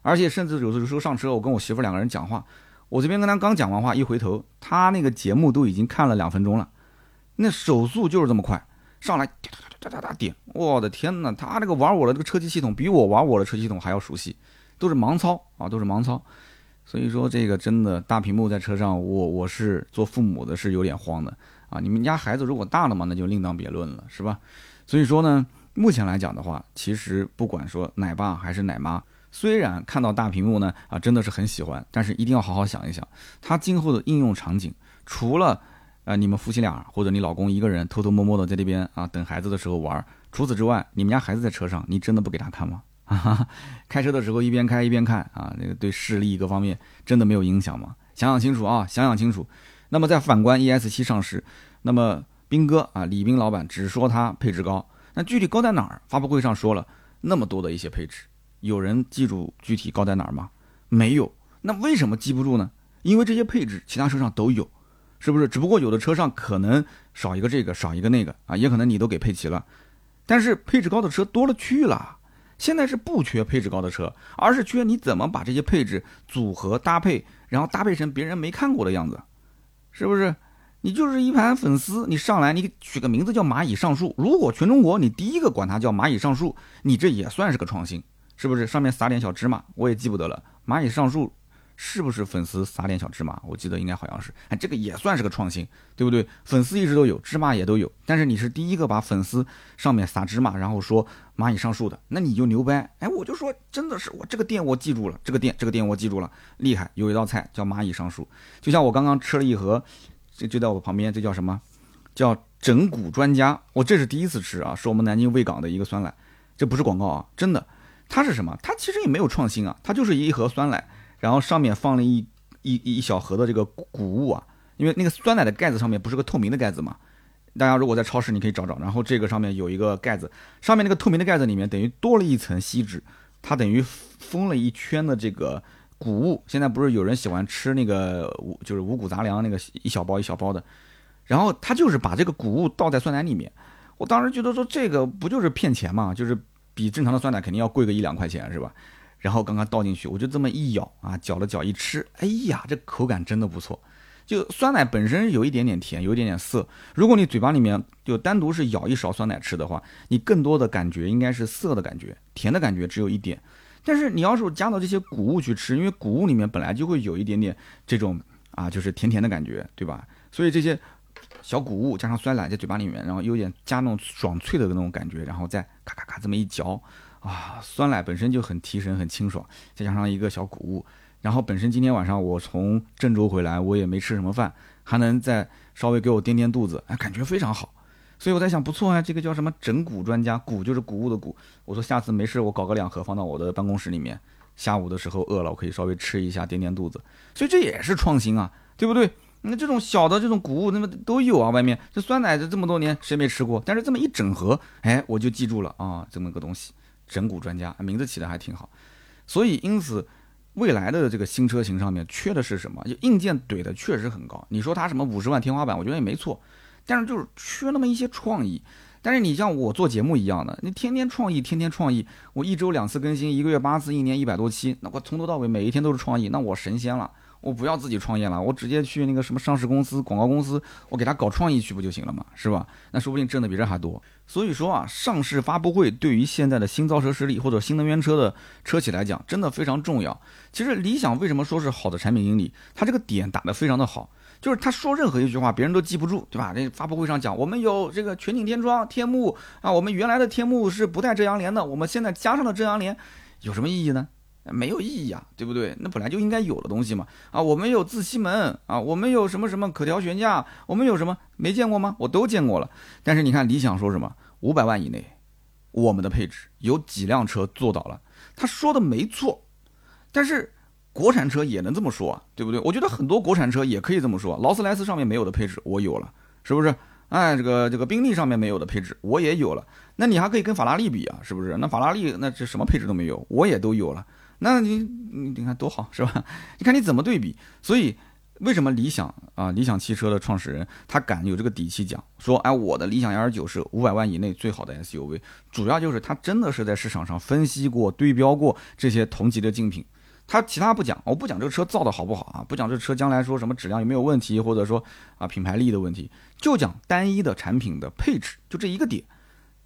而且甚至有的时候上车，我跟我媳妇两个人讲话，我这边跟他刚讲完话，一回头他那个节目都已经看了两分钟了，那手速就是这么快，上来。哒哒哒点，我的天哪！他这个玩我的这个车机系统，比我玩我的车机系统还要熟悉，都是盲操啊，都是盲操。所以说这个真的大屏幕在车上，我我是做父母的，是有点慌的啊。你们家孩子如果大了嘛，那就另当别论了，是吧？所以说呢，目前来讲的话，其实不管说奶爸还是奶妈，虽然看到大屏幕呢啊，真的是很喜欢，但是一定要好好想一想，它今后的应用场景，除了。啊，你们夫妻俩或者你老公一个人偷偷摸摸的在这边啊等孩子的时候玩。除此之外，你们家孩子在车上，你真的不给他看吗？啊，开车的时候一边开一边看啊，那个对视力各方面真的没有影响吗？想想清楚啊，想想清楚。那么再反观 ES 七上市，那么斌哥啊，李斌老板只说它配置高，那具体高在哪儿？发布会上说了那么多的一些配置，有人记住具体高在哪儿吗？没有。那为什么记不住呢？因为这些配置其他车上都有。是不是？只不过有的车上可能少一个这个，少一个那个啊，也可能你都给配齐了。但是配置高的车多了去了。现在是不缺配置高的车，而是缺你怎么把这些配置组合搭配，然后搭配成别人没看过的样子，是不是？你就是一盘粉丝，你上来你取个名字叫蚂蚁上树。如果全中国你第一个管它叫蚂蚁上树，你这也算是个创新，是不是？上面撒点小芝麻，我也记不得了。蚂蚁上树。是不是粉丝撒点小芝麻？我记得应该好像是，哎，这个也算是个创新，对不对？粉丝一直都有，芝麻也都有，但是你是第一个把粉丝上面撒芝麻，然后说蚂蚁上树的，那你就牛掰！哎，我就说真的是，我这个店我记住了，这个店这个店我记住了，厉害！有一道菜叫蚂蚁上树，就像我刚刚吃了一盒，就就在我旁边，这叫什么？叫整蛊专家。我这是第一次吃啊，是我们南京卫岗的一个酸奶。这不是广告啊，真的。它是什么？它其实也没有创新啊，它就是一盒酸奶，然后上面放了一一一小盒的这个谷物啊。因为那个酸奶的盖子上面不是个透明的盖子嘛？大家如果在超市你可以找找，然后这个上面有一个盖子，上面那个透明的盖子里面等于多了一层锡纸，它等于封了一圈的这个谷物。现在不是有人喜欢吃那个五就是五谷杂粮那个一小包一小包的，然后他就是把这个谷物倒在酸奶里面。我当时觉得说这个不就是骗钱嘛？就是比正常的酸奶肯定要贵个一两块钱是吧？然后刚刚倒进去，我就这么一咬啊，搅了搅一吃，哎呀，这口感真的不错。就酸奶本身有一点点甜，有一点点涩。如果你嘴巴里面就单独是舀一勺酸奶吃的话，你更多的感觉应该是涩的感觉，甜的感觉只有一点。但是你要是加到这些谷物去吃，因为谷物里面本来就会有一点点这种啊，就是甜甜的感觉，对吧？所以这些小谷物加上酸奶在嘴巴里面，然后有点加那种爽脆的那种感觉，然后再咔咔咔这么一嚼，啊，酸奶本身就很提神、很清爽，再加上一个小谷物。然后本身今天晚上我从郑州回来，我也没吃什么饭，还能再稍微给我垫垫肚子，哎，感觉非常好。所以我在想，不错啊，这个叫什么整蛊专家，蛊就是谷物的谷。我说下次没事，我搞个两盒放到我的办公室里面，下午的时候饿了，我可以稍微吃一下，垫垫肚子。所以这也是创新啊，对不对？那这种小的这种谷物，那么都有啊。外面这酸奶这这么多年谁没吃过？但是这么一整盒，哎，我就记住了啊，这么个东西，整蛊专家，名字起的还挺好。所以因此。未来的这个新车型上面缺的是什么？就硬件怼的确实很高。你说它什么五十万天花板，我觉得也没错，但是就是缺那么一些创意。但是你像我做节目一样的，你天天创意，天天创意，我一周两次更新，一个月八次，一年一百多期，那我从头到尾每一天都是创意，那我神仙了。我不要自己创业了，我直接去那个什么上市公司、广告公司，我给他搞创意去不就行了嘛，是吧？那说不定挣的比这还多。所以说啊，上市发布会对于现在的新造车势力或者新能源车的车企来讲，真的非常重要。其实理想为什么说是好的产品经理，他这个点打得非常的好，就是他说任何一句话，别人都记不住，对吧？那发布会上讲，我们有这个全景天窗、天幕啊，我们原来的天幕是不带遮阳帘的，我们现在加上了遮阳帘，有什么意义呢？没有意义啊，对不对？那本来就应该有的东西嘛。啊，我们有自吸门啊，我们有什么什么可调悬架，我们有什么没见过吗？我都见过了。但是你看理想说什么五百万以内，我们的配置有几辆车做到了？他说的没错，但是国产车也能这么说，对不对？我觉得很多国产车也可以这么说，劳斯莱斯上面没有的配置我有了，是不是？哎，这个这个宾利上面没有的配置我也有了，那你还可以跟法拉利比啊，是不是？那法拉利那这什么配置都没有，我也都有了。那你你你看多好是吧？你看你怎么对比？所以为什么理想啊，理想汽车的创始人他敢有这个底气讲说，哎，我的理想 L 九是五百万以内最好的 SUV，主要就是他真的是在市场上分析过、对标过这些同级的竞品。他其他不讲，我不讲这个车造的好不好啊，不讲这车将来说什么质量有没有问题，或者说啊品牌力的问题，就讲单一的产品的配置，就这一个点，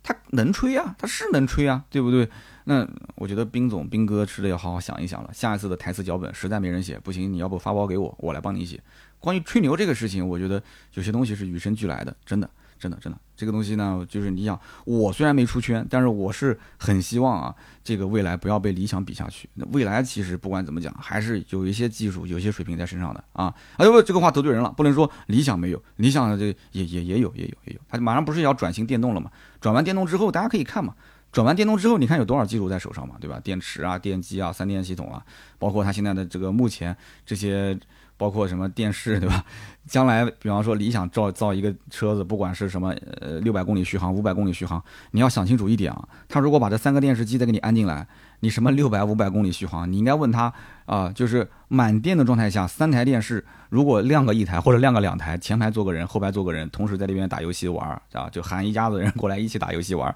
他能吹啊，他是能吹啊，对不对？那我觉得兵总兵哥吃的要好好想一想了。下一次的台词脚本实在没人写，不行，你要不发包给我，我来帮你写。关于吹牛这个事情，我觉得有些东西是与生俱来的，真的，真的，真的。这个东西呢，就是你想，我虽然没出圈，但是我是很希望啊，这个未来不要被理想比下去。那未来其实不管怎么讲，还是有一些技术、有些水平在身上的啊。哎呦，这个话得罪人了，不能说理想没有，理想这也也也有，也有，也有。它马上不是要转型电动了嘛？转完电动之后，大家可以看嘛。转完电动之后，你看有多少技术在手上嘛，对吧？电池啊、电机啊、三电系统啊，包括它现在的这个目前这些，包括什么电视，对吧？将来比方说理想造造一个车子，不管是什么呃六百公里续航、五百公里续航，你要想清楚一点啊，他如果把这三个电视机再给你安进来，你什么六百、五百公里续航，你应该问他啊，就是满电的状态下，三台电视如果亮个一台或者亮个两台，前排坐个人，后排坐个人，同时在那边打游戏玩啊，就喊一家子人过来一起打游戏玩。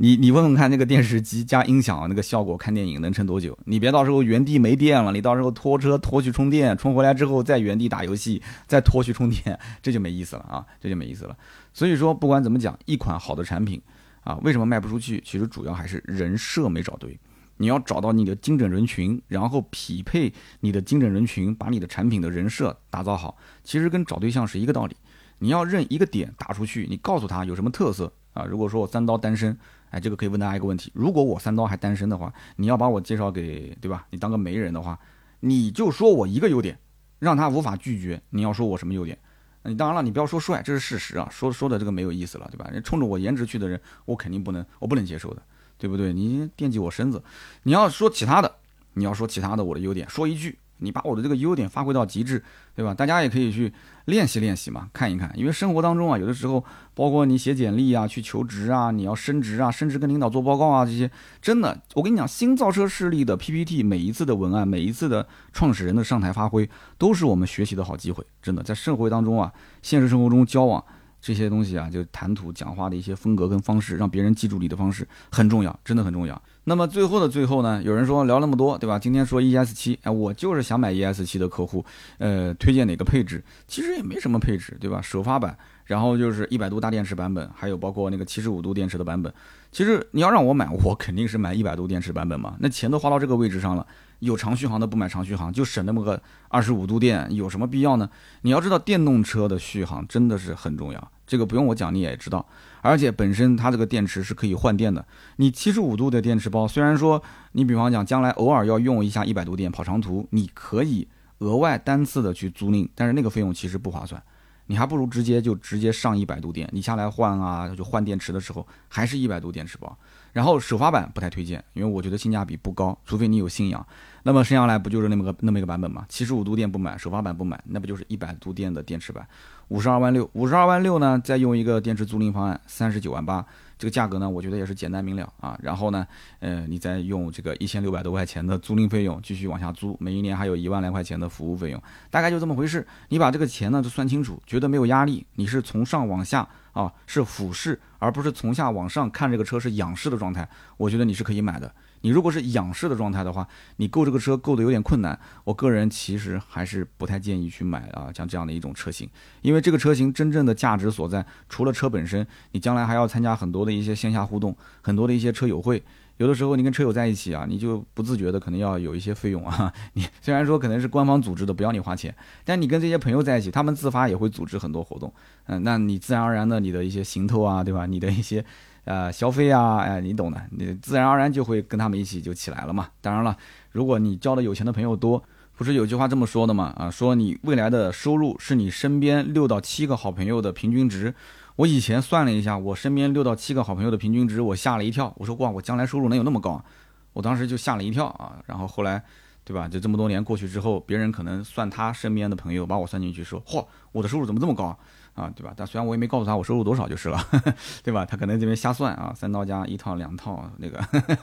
你你问问看，那个电视机加音响那个效果，看电影能撑多久？你别到时候原地没电了，你到时候拖车拖去充电，充回来之后再原地打游戏，再拖去充电，这就没意思了啊，这就没意思了。所以说，不管怎么讲，一款好的产品啊，为什么卖不出去？其实主要还是人设没找对。你要找到你的精准人群，然后匹配你的精准人群，把你的产品的人设打造好，其实跟找对象是一个道理。你要认一个点打出去，你告诉他有什么特色啊？如果说我三刀单身。哎，这个可以问大家一个问题：如果我三刀还单身的话，你要把我介绍给对吧？你当个媒人的话，你就说我一个优点，让他无法拒绝。你要说我什么优点？你当然了，你不要说帅，这是事实啊。说说的这个没有意思了，对吧？人冲着我颜值去的人，我肯定不能，我不能接受的。对不对？你惦记我身子，你要说其他的，你要说其他的我的优点，说一句。你把我的这个优点发挥到极致，对吧？大家也可以去练习练习嘛，看一看。因为生活当中啊，有的时候，包括你写简历啊、去求职啊、你要升职啊，甚至跟领导做报告啊，这些，真的，我跟你讲，新造车势力的 PPT，每一次的文案，每一次的创始人的上台发挥，都是我们学习的好机会。真的，在社会当中啊，现实生活中交往。这些东西啊，就谈吐、讲话的一些风格跟方式，让别人记住你的方式很重要，真的很重要。那么最后的最后呢，有人说聊那么多，对吧？今天说 ES 七，哎，我就是想买 ES 七的客户，呃，推荐哪个配置？其实也没什么配置，对吧？首发版，然后就是一百度大电池版本，还有包括那个七十五度电池的版本。其实你要让我买，我肯定是买一百度电池版本嘛。那钱都花到这个位置上了。有长续航的不买长续航，就省那么个二十五度电，有什么必要呢？你要知道，电动车的续航真的是很重要，这个不用我讲你也知道。而且本身它这个电池是可以换电的，你七十五度的电池包，虽然说你比方讲将来偶尔要用一下一百度电跑长途，你可以额外单次的去租赁，但是那个费用其实不划算。你还不如直接就直接上一百度电，你下来换啊，就换电池的时候还是一百度电池包。然后首发版不太推荐，因为我觉得性价比不高，除非你有信仰。那么剩下来不就是那么个那么一个版本吗？七十五度电不买，首发版不买，那不就是一百度电的电池版？五十二万六，五十二万六呢，再用一个电池租赁方案，三十九万八。这个价格呢，我觉得也是简单明了啊。然后呢，呃，你再用这个一千六百多块钱的租赁费用继续往下租，每一年还有一万来块钱的服务费用，大概就这么回事。你把这个钱呢就算清楚，觉得没有压力，你是从上往下啊，是俯视，而不是从下往上看这个车是仰视的状态，我觉得你是可以买的。你如果是仰视的状态的话，你购这个车购的有点困难。我个人其实还是不太建议去买啊，像这样的一种车型，因为这个车型真正的价值所在，除了车本身，你将来还要参加很多的一些线下互动，很多的一些车友会。有的时候你跟车友在一起啊，你就不自觉的可能要有一些费用啊。你虽然说可能是官方组织的，不要你花钱，但你跟这些朋友在一起，他们自发也会组织很多活动。嗯，那你自然而然的你的一些行头啊，对吧？你的一些。呃，消费啊，哎，你懂的，你自然而然就会跟他们一起就起来了嘛。当然了，如果你交的有钱的朋友多，不是有句话这么说的吗？啊，说你未来的收入是你身边六到七个好朋友的平均值。我以前算了一下，我身边六到七个好朋友的平均值，我吓了一跳。我说哇，我将来收入能有那么高？我当时就吓了一跳啊。然后后来，对吧？就这么多年过去之后，别人可能算他身边的朋友，把我算进去，说嚯，我的收入怎么这么高？啊对吧？但虽然我也没告诉他我收入多少就是了，对吧？他可能这边瞎算啊，三刀加一套两套那个，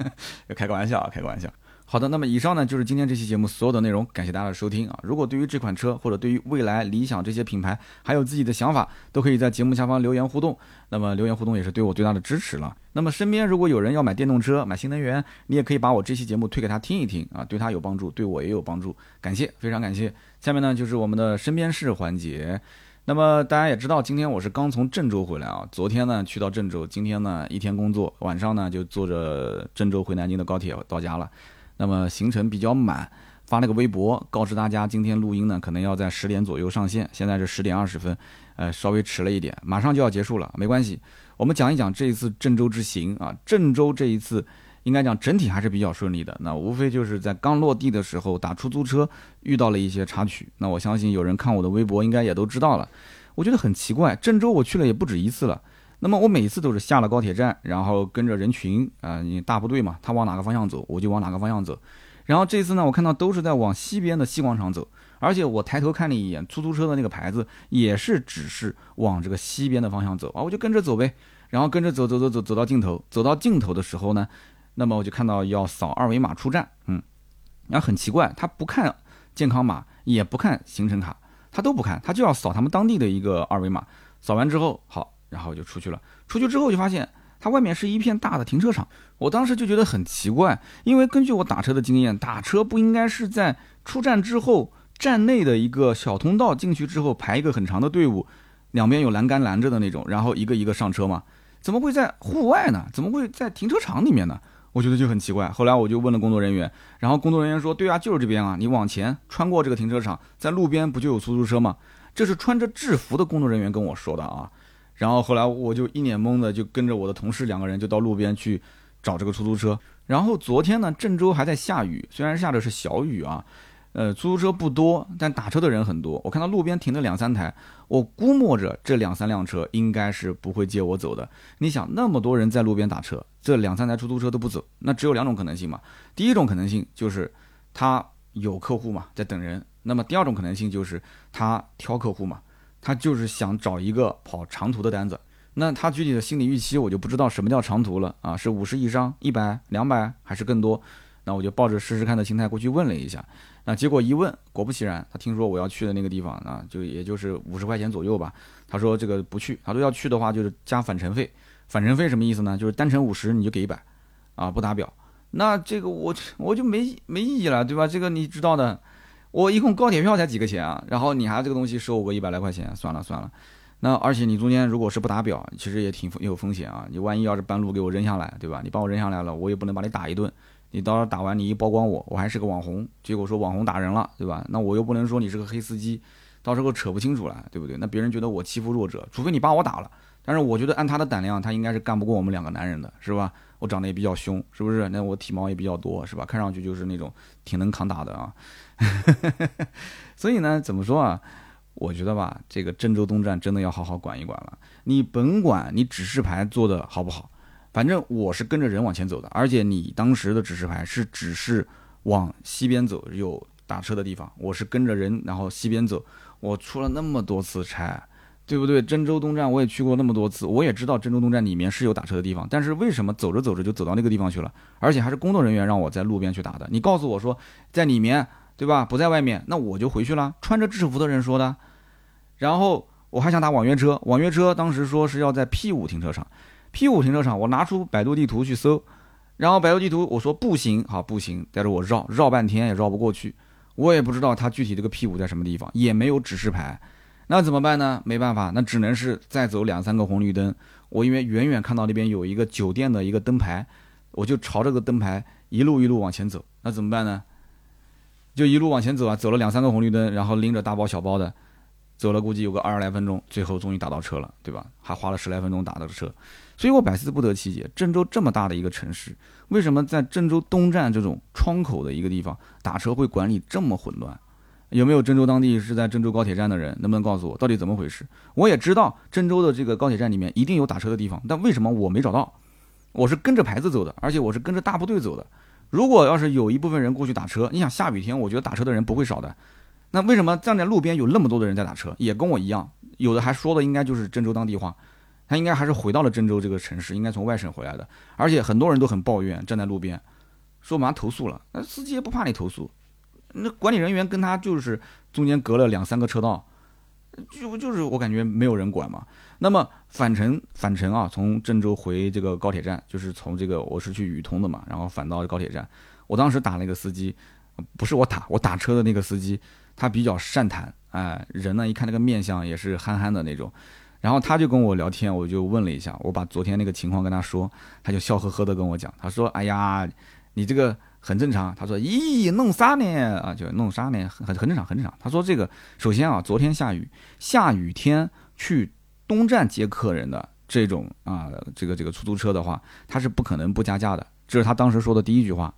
开个玩笑啊，开个玩笑。好的，那么以上呢就是今天这期节目所有的内容，感谢大家的收听啊。如果对于这款车或者对于未来理想这些品牌还有自己的想法，都可以在节目下方留言互动。那么留言互动也是对我最大的支持了。那么身边如果有人要买电动车、买新能源，你也可以把我这期节目推给他听一听啊，对他有帮助，对我也有帮助。感谢，非常感谢。下面呢就是我们的身边事环节。那么大家也知道，今天我是刚从郑州回来啊。昨天呢去到郑州，今天呢一天工作，晚上呢就坐着郑州回南京的高铁到家了。那么行程比较满，发了个微博告知大家，今天录音呢可能要在十点左右上线。现在是十点二十分，呃，稍微迟了一点，马上就要结束了，没关系。我们讲一讲这一次郑州之行啊，郑州这一次。应该讲整体还是比较顺利的，那无非就是在刚落地的时候打出租车遇到了一些插曲。那我相信有人看我的微博应该也都知道了。我觉得很奇怪，郑州我去了也不止一次了。那么我每次都是下了高铁站，然后跟着人群啊，你大部队嘛，他往哪个方向走，我就往哪个方向走。然后这次呢，我看到都是在往西边的西广场走，而且我抬头看了一眼出租车的那个牌子，也是指示往这个西边的方向走啊，我就跟着走呗。然后跟着走走走走走到尽头，走到尽头的时候呢。那么我就看到要扫二维码出站，嗯，然后很奇怪，他不看健康码，也不看行程卡，他都不看，他就要扫他们当地的一个二维码。扫完之后，好，然后就出去了。出去之后就发现，它外面是一片大的停车场。我当时就觉得很奇怪，因为根据我打车的经验，打车不应该是在出站之后站内的一个小通道进去之后排一个很长的队伍，两边有栏杆拦着的那种，然后一个一个上车吗？怎么会在户外呢？怎么会在停车场里面呢？我觉得就很奇怪，后来我就问了工作人员，然后工作人员说：“对啊，就是这边啊，你往前穿过这个停车场，在路边不就有出租车吗？”这是穿着制服的工作人员跟我说的啊。然后后来我就一脸懵的，就跟着我的同事两个人就到路边去找这个出租车。然后昨天呢，郑州还在下雨，虽然下的是小雨啊，呃，出租车不多，但打车的人很多。我看到路边停了两三台，我估摸着这两三辆车应该是不会接我走的。你想，那么多人在路边打车，这两三台出租车都不走，那只有两种可能性嘛。第一种可能性就是他有客户嘛，在等人；那么第二种可能性就是他挑客户嘛，他就是想找一个跑长途的单子。那他具体的心理预期我就不知道什么叫长途了啊？是五十以上、一百、两百还是更多？那我就抱着试试看的心态过去问了一下。那结果一问，果不其然，他听说我要去的那个地方啊，就也就是五十块钱左右吧。他说这个不去，他说要去的话就是加返程费。返程费什么意思呢？就是单程五十你就给一百，啊不打表。那这个我我就没没意义了，对吧？这个你知道的，我一共高铁票才几个钱啊，然后你还这个东西收我个一百来块钱，算了算了。那而且你中间如果是不打表，其实也挺有风险啊。你万一要是半路给我扔下来，对吧？你把我扔下来了，我也不能把你打一顿。你到时候打完，你一曝光我，我还是个网红，结果说网红打人了，对吧？那我又不能说你是个黑司机，到时候扯不清楚了，对不对？那别人觉得我欺负弱者，除非你把我打了。但是我觉得按他的胆量，他应该是干不过我们两个男人的，是吧？我长得也比较凶，是不是？那我体毛也比较多，是吧？看上去就是那种挺能扛打的啊。所以呢，怎么说啊？我觉得吧，这个郑州东站真的要好好管一管了。你甭管你指示牌做的好不好。反正我是跟着人往前走的，而且你当时的指示牌是指示往西边走有打车的地方，我是跟着人然后西边走。我出了那么多次差，对不对？郑州东站我也去过那么多次，我也知道郑州东站里面是有打车的地方，但是为什么走着走着就走到那个地方去了？而且还是工作人员让我在路边去打的。你告诉我说在里面，对吧？不在外面，那我就回去了。穿着制服的人说的。然后我还想打网约车，网约车当时说是要在 P 五停车场。P 五停车场，我拿出百度地图去搜，然后百度地图我说不行，好不行，带着我绕绕半天也绕不过去，我也不知道它具体这个 P 五在什么地方，也没有指示牌，那怎么办呢？没办法，那只能是再走两三个红绿灯。我因为远远看到那边有一个酒店的一个灯牌，我就朝这个灯牌一路一路往前走。那怎么办呢？就一路往前走啊，走了两三个红绿灯，然后拎着大包小包的走了，估计有个二十来分钟，最后终于打到车了，对吧？还花了十来分钟打到车。所以我百思不得其解，郑州这么大的一个城市，为什么在郑州东站这种窗口的一个地方打车会管理这么混乱？有没有郑州当地是在郑州高铁站的人？能不能告诉我到底怎么回事？我也知道郑州的这个高铁站里面一定有打车的地方，但为什么我没找到？我是跟着牌子走的，而且我是跟着大部队走的。如果要是有一部分人过去打车，你想下雨天，我觉得打车的人不会少的。那为什么站在路边有那么多的人在打车？也跟我一样，有的还说的应该就是郑州当地话。他应该还是回到了郑州这个城市，应该从外省回来的，而且很多人都很抱怨，站在路边，说马上投诉了，那司机也不怕你投诉，那管理人员跟他就是中间隔了两三个车道，就就是我感觉没有人管嘛。那么返程返程啊，从郑州回这个高铁站，就是从这个我是去宇通的嘛，然后返到高铁站，我当时打那个司机，不是我打，我打车的那个司机，他比较善谈，哎，人呢一看那个面相也是憨憨的那种。然后他就跟我聊天，我就问了一下，我把昨天那个情况跟他说，他就笑呵呵的跟我讲，他说：“哎呀，你这个很正常。”他说：“咦，弄啥呢？啊，就弄啥呢？很很正常，很正常。”他说：“这个首先啊，昨天下雨，下雨天去东站接客人的这种啊，这个这个出租车的话，他是不可能不加价的。”这是他当时说的第一句话。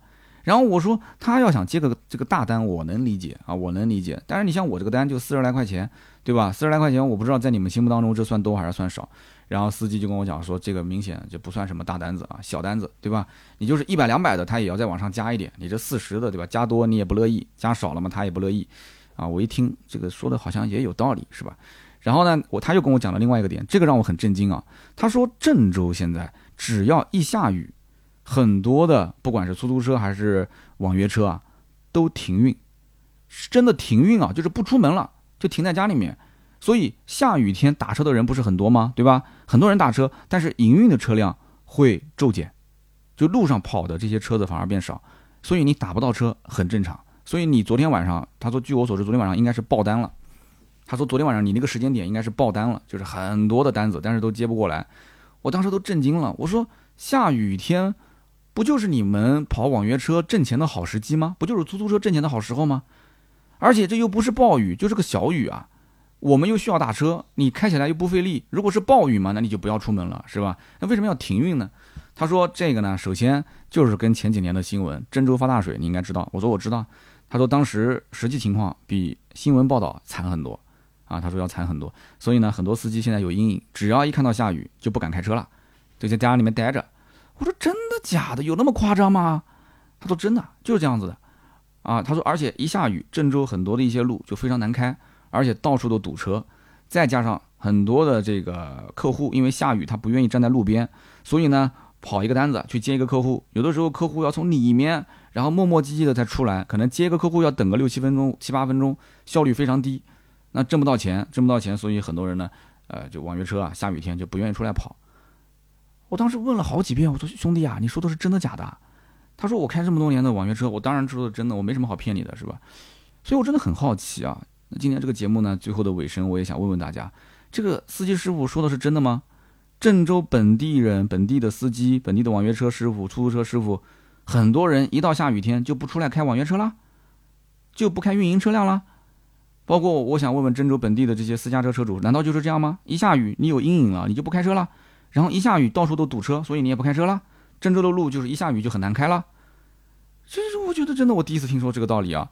然后我说：“他要想接个这个大单，我能理解啊，我能理解。但是你像我这个单就四十来块钱。”对吧？四十来块钱，我不知道在你们心目当中这算多还是算少。然后司机就跟我讲说，这个明显就不算什么大单子啊，小单子，对吧？你就是一百两百的，他也要再往上加一点。你这四十的，对吧？加多你也不乐意，加少了嘛，他也不乐意。啊，我一听这个说的好像也有道理，是吧？然后呢，我他又跟我讲了另外一个点，这个让我很震惊啊。他说郑州现在只要一下雨，很多的不管是出租车还是网约车啊，都停运，是真的停运啊，就是不出门了。就停在家里面，所以下雨天打车的人不是很多吗？对吧？很多人打车，但是营运的车辆会骤减，就路上跑的这些车子反而变少，所以你打不到车很正常。所以你昨天晚上，他说据我所知，昨天晚上应该是爆单了。他说昨天晚上你那个时间点应该是爆单了，就是很多的单子，但是都接不过来。我当时都震惊了，我说下雨天不就是你们跑网约车挣钱的好时机吗？不就是出租车挣钱的好时候吗？而且这又不是暴雨，就是个小雨啊，我们又需要打车，你开起来又不费力。如果是暴雨嘛，那你就不要出门了，是吧？那为什么要停运呢？他说这个呢，首先就是跟前几年的新闻，郑州发大水，你应该知道。我说我知道，他说当时实际情况比新闻报道惨很多啊，他说要惨很多，所以呢，很多司机现在有阴影，只要一看到下雨就不敢开车了，就在家里面待着。我说真的假的？有那么夸张吗？他说真的就是这样子的啊。他说而且一下雨，郑州很多的一些路就非常难开，而且到处都堵车，再加上很多的这个客户因为下雨他不愿意站在路边，所以呢。跑一个单子去接一个客户，有的时候客户要从里面，然后磨磨唧唧的才出来，可能接一个客户要等个六七分钟、七八分钟，效率非常低，那挣不到钱，挣不到钱，所以很多人呢，呃，就网约车啊，下雨天就不愿意出来跑。我当时问了好几遍，我说兄弟啊，你说的是真的假的？他说我开这么多年的网约车，我当然知道真的，我没什么好骗你的，是吧？所以我真的很好奇啊。那今天这个节目呢，最后的尾声，我也想问问大家，这个司机师傅说的是真的吗？郑州本地人、本地的司机、本地的网约车师傅、出租车师傅，很多人一到下雨天就不出来开网约车了，就不开运营车辆了。包括我想问问郑州本地的这些私家车车主，难道就是这样吗？一下雨你有阴影了，你就不开车了？然后一下雨到处都堵车，所以你也不开车了？郑州的路就是一下雨就很难开了？其实我觉得真的，我第一次听说这个道理啊！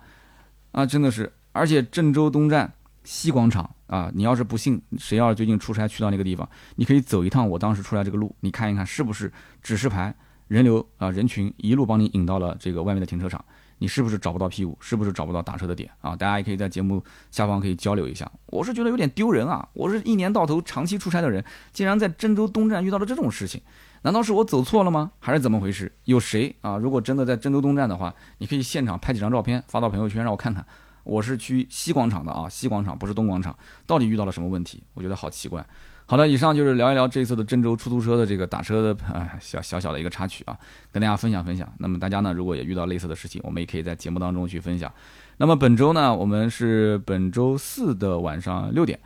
啊，真的是，而且郑州东站。西广场啊，你要是不信，谁要是最近出差去到那个地方，你可以走一趟我当时出来这个路，你看一看是不是指示牌人流啊人群一路帮你引到了这个外面的停车场，你是不是找不到 P 五，是不是找不到打车的点啊？大家也可以在节目下方可以交流一下。我是觉得有点丢人啊，我是一年到头长期出差的人，竟然在郑州东站遇到了这种事情，难道是我走错了吗？还是怎么回事？有谁啊？如果真的在郑州东站的话，你可以现场拍几张照片发到朋友圈让我看看。我是去西广场的啊，西广场不是东广场，到底遇到了什么问题？我觉得好奇怪。好的，以上就是聊一聊这次的郑州出租车的这个打车的啊小小小的一个插曲啊，跟大家分享分享。那么大家呢，如果也遇到类似的事情，我们也可以在节目当中去分享。那么本周呢，我们是本周四的晚上六点，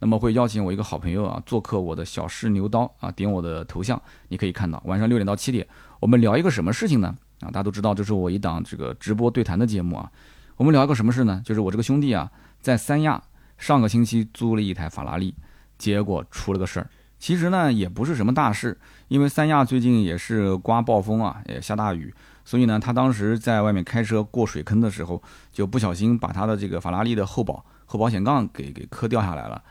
那么会邀请我一个好朋友啊做客我的小试牛刀啊，点我的头像，你可以看到晚上六点到七点，我们聊一个什么事情呢？啊，大家都知道这是我一档这个直播对谈的节目啊。我们聊一个什么事呢？就是我这个兄弟啊，在三亚上个星期租了一台法拉利，结果出了个事儿。其实呢，也不是什么大事，因为三亚最近也是刮暴风啊，也下大雨，所以呢，他当时在外面开车过水坑的时候，就不小心把他的这个法拉利的后保后保险杠给给磕掉下来了。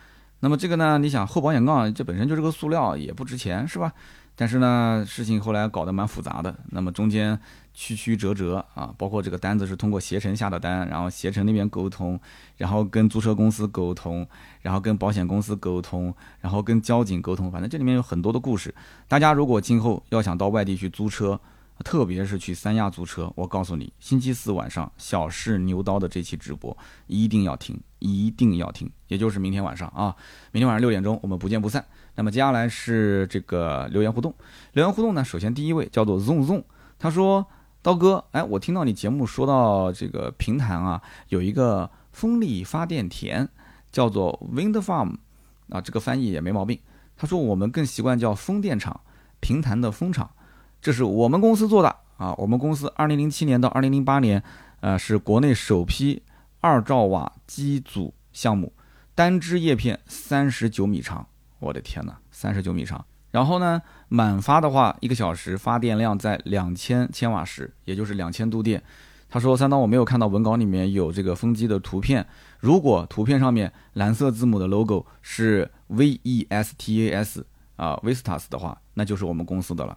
那么这个呢，你想后保险杠这本身就是个塑料，也不值钱，是吧？但是呢，事情后来搞得蛮复杂的。那么中间。曲曲折折啊，包括这个单子是通过携程下的单，然后携程那边沟通，然后跟租车公司沟通，然后跟保险公司沟通，然后跟交警沟通，反正这里面有很多的故事。大家如果今后要想到外地去租车，特别是去三亚租车，我告诉你，星期四晚上小试牛刀的这期直播一定要听，一定要听，也就是明天晚上啊，明天晚上六点钟我们不见不散。那么接下来是这个留言互动，留言互动呢，首先第一位叫做 zong zong，他说。刀哥，哎，我听到你节目说到这个平潭啊，有一个风力发电田，叫做 Wind Farm，啊，这个翻译也没毛病。他说我们更习惯叫风电场，平潭的风场，这是我们公司做的啊。我们公司二零零七年到二零零八年，呃，是国内首批二兆瓦机组项目，单支叶片三十九米长，我的天哪，三十九米长。然后呢，满发的话，一个小时发电量在两千千瓦时，也就是两千度电。他说：“三刀，我没有看到文稿里面有这个风机的图片。如果图片上面蓝色字母的 logo 是 V E S T A S 啊，Vestas 的话，那就是我们公司的了。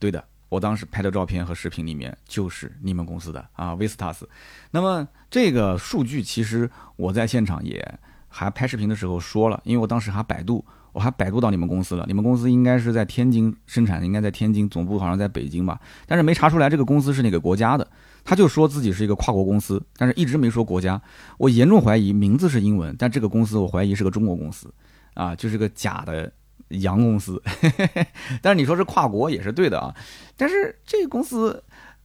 对的，我当时拍的照片和视频里面就是你们公司的啊，Vestas。那么这个数据其实我在现场也还拍视频的时候说了，因为我当时还百度。”我还百度到你们公司了，你们公司应该是在天津生产，应该在天津，总部好像在北京吧，但是没查出来这个公司是哪个国家的。他就说自己是一个跨国公司，但是一直没说国家。我严重怀疑名字是英文，但这个公司我怀疑是个中国公司，啊，就是个假的洋公司。但是你说是跨国也是对的啊，但是这个公司，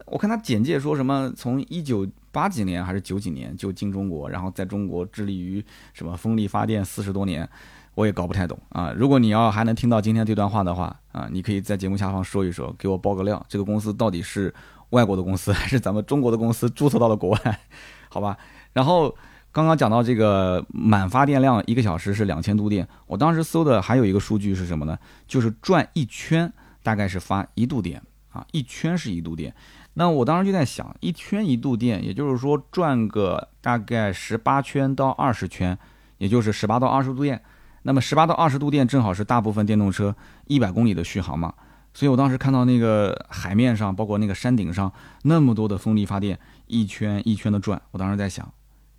我看他简介说什么从一九八几年还是九几年就进中国，然后在中国致力于什么风力发电四十多年。我也搞不太懂啊！如果你要还能听到今天这段话的话啊，你可以在节目下方说一说，给我报个料，这个公司到底是外国的公司还是咱们中国的公司注册到了国外？好吧。然后刚刚讲到这个满发电量一个小时是两千度电，我当时搜的还有一个数据是什么呢？就是转一圈大概是发一度电啊，一圈是一度电。那我当时就在想，一圈一度电，也就是说转个大概十八圈到二十圈，也就是十八到二十度电。那么十八到二十度电正好是大部分电动车一百公里的续航嘛。所以我当时看到那个海面上，包括那个山顶上那么多的风力发电，一圈一圈的转，我当时在想，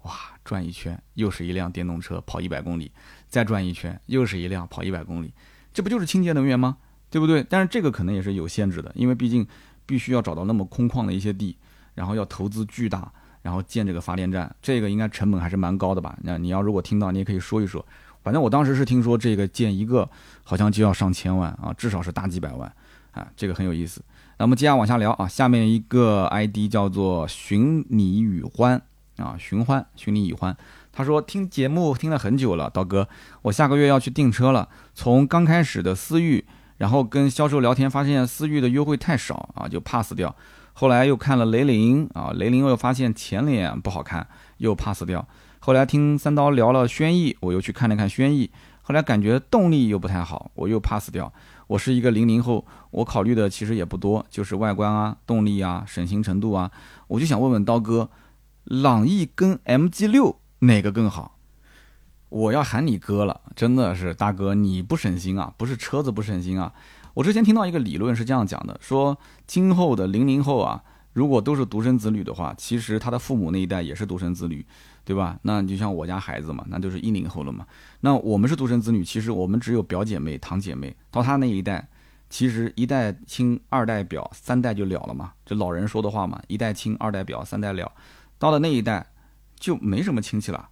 哇，转一圈又是一辆电动车跑一百公里，再转一圈又是一辆跑一百公里，这不就是清洁能源吗？对不对？但是这个可能也是有限制的，因为毕竟。必须要找到那么空旷的一些地，然后要投资巨大，然后建这个发电站，这个应该成本还是蛮高的吧？那你要如果听到，你也可以说一说。反正我当时是听说这个建一个好像就要上千万啊，至少是大几百万啊，这个很有意思。那么接下来往下聊啊，下面一个 ID 叫做寻你与欢啊，寻欢，寻你与欢。他说听节目听了很久了，刀哥，我下个月要去订车了，从刚开始的思域。然后跟销售聊天，发现思域的优惠太少啊，就 pass 掉。后来又看了雷凌啊，雷凌又发现前脸不好看，又 pass 掉。后来听三刀聊了轩逸，我又去看了看轩逸，后来感觉动力又不太好，我又 pass 掉。我是一个零零后，我考虑的其实也不多，就是外观啊、动力啊、省心程度啊。我就想问问刀哥，朗逸跟 MG 六哪个更好？我要喊你哥了，真的是大哥，你不省心啊？不是车子不省心啊？我之前听到一个理论是这样讲的，说今后的零零后啊，如果都是独生子女的话，其实他的父母那一代也是独生子女，对吧？那你就像我家孩子嘛，那就是一零后了嘛。那我们是独生子女，其实我们只有表姐妹、堂姐妹，到他那一代，其实一代亲，二代表，三代就了了嘛。这老人说的话嘛，一代亲，二代表，三代了。到了那一代，就没什么亲戚了。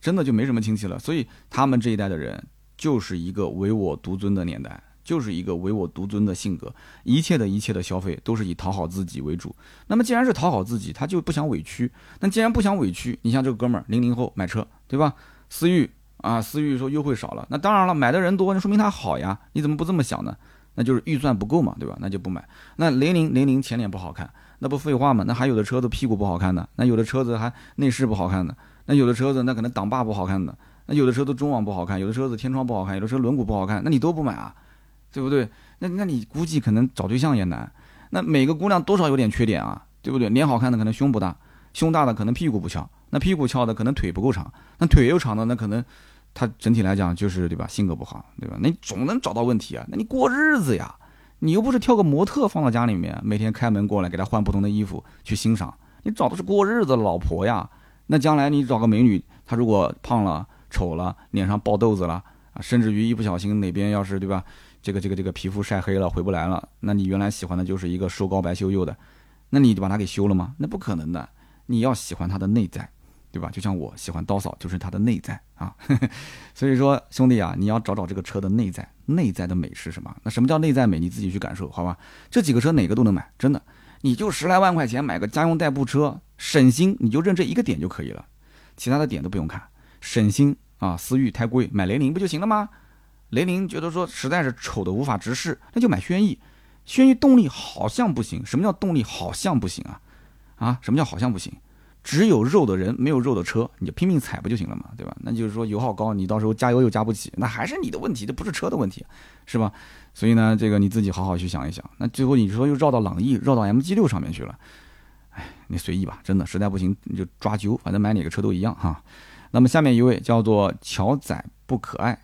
真的就没什么亲戚了，所以他们这一代的人就是一个唯我独尊的年代，就是一个唯我独尊的性格，一切的一切的消费都是以讨好自己为主。那么既然是讨好自己，他就不想委屈。那既然不想委屈，你像这个哥们儿零零后买车，对吧？思域啊，思域说优惠少了，那当然了，买的人多，那说明它好呀。你怎么不这么想呢？那就是预算不够嘛，对吧？那就不买。那零零零零前脸不好看，那不废话吗？那还有的车子屁股不好看的，那有的车子还内饰不好看的。那有的车子那可能挡把不好看的，那有的车子中网不好看，有的车子天窗不好看，有的车轮毂不好看，那你都不买啊，对不对？那那你估计可能找对象也难。那每个姑娘多少有点缺点啊，对不对？脸好看的可能胸不大，胸大的可能屁股不翘，那屁股翘的可能腿不够长，那腿又长的那可能她整体来讲就是对吧？性格不好，对吧？那你总能找到问题啊。那你过日子呀，你又不是挑个模特放到家里面，每天开门过来给她换不同的衣服去欣赏，你找的是过日子的老婆呀。那将来你找个美女，她如果胖了、丑了、脸上爆痘子了啊，甚至于一不小心哪边要是对吧，这个这个这个皮肤晒黑了回不来了，那你原来喜欢的就是一个瘦高白秀幼的，那你就把它给修了吗？那不可能的，你要喜欢它的内在，对吧？就像我喜欢刀嫂，就是她的内在啊。所以说兄弟啊，你要找找这个车的内在，内在的美是什么？那什么叫内在美？你自己去感受，好吧？这几个车哪个都能买，真的。你就十来万块钱买个家用代步车，省心，你就认这一个点就可以了，其他的点都不用看，省心啊。思域太贵，买雷凌不就行了吗？雷凌觉得说实在是丑的无法直视，那就买轩逸。轩逸动力好像不行，什么叫动力好像不行啊？啊，什么叫好像不行？只有肉的人没有肉的车，你就拼命踩不就行了嘛，对吧？那就是说油耗高，你到时候加油又加不起，那还是你的问题，这不是车的问题，是吧？所以呢，这个你自己好好去想一想。那最后你说又绕到朗逸，绕到 MG 六上面去了，哎，你随意吧，真的，实在不行你就抓阄，反正买哪个车都一样哈。那么下面一位叫做乔仔不可爱，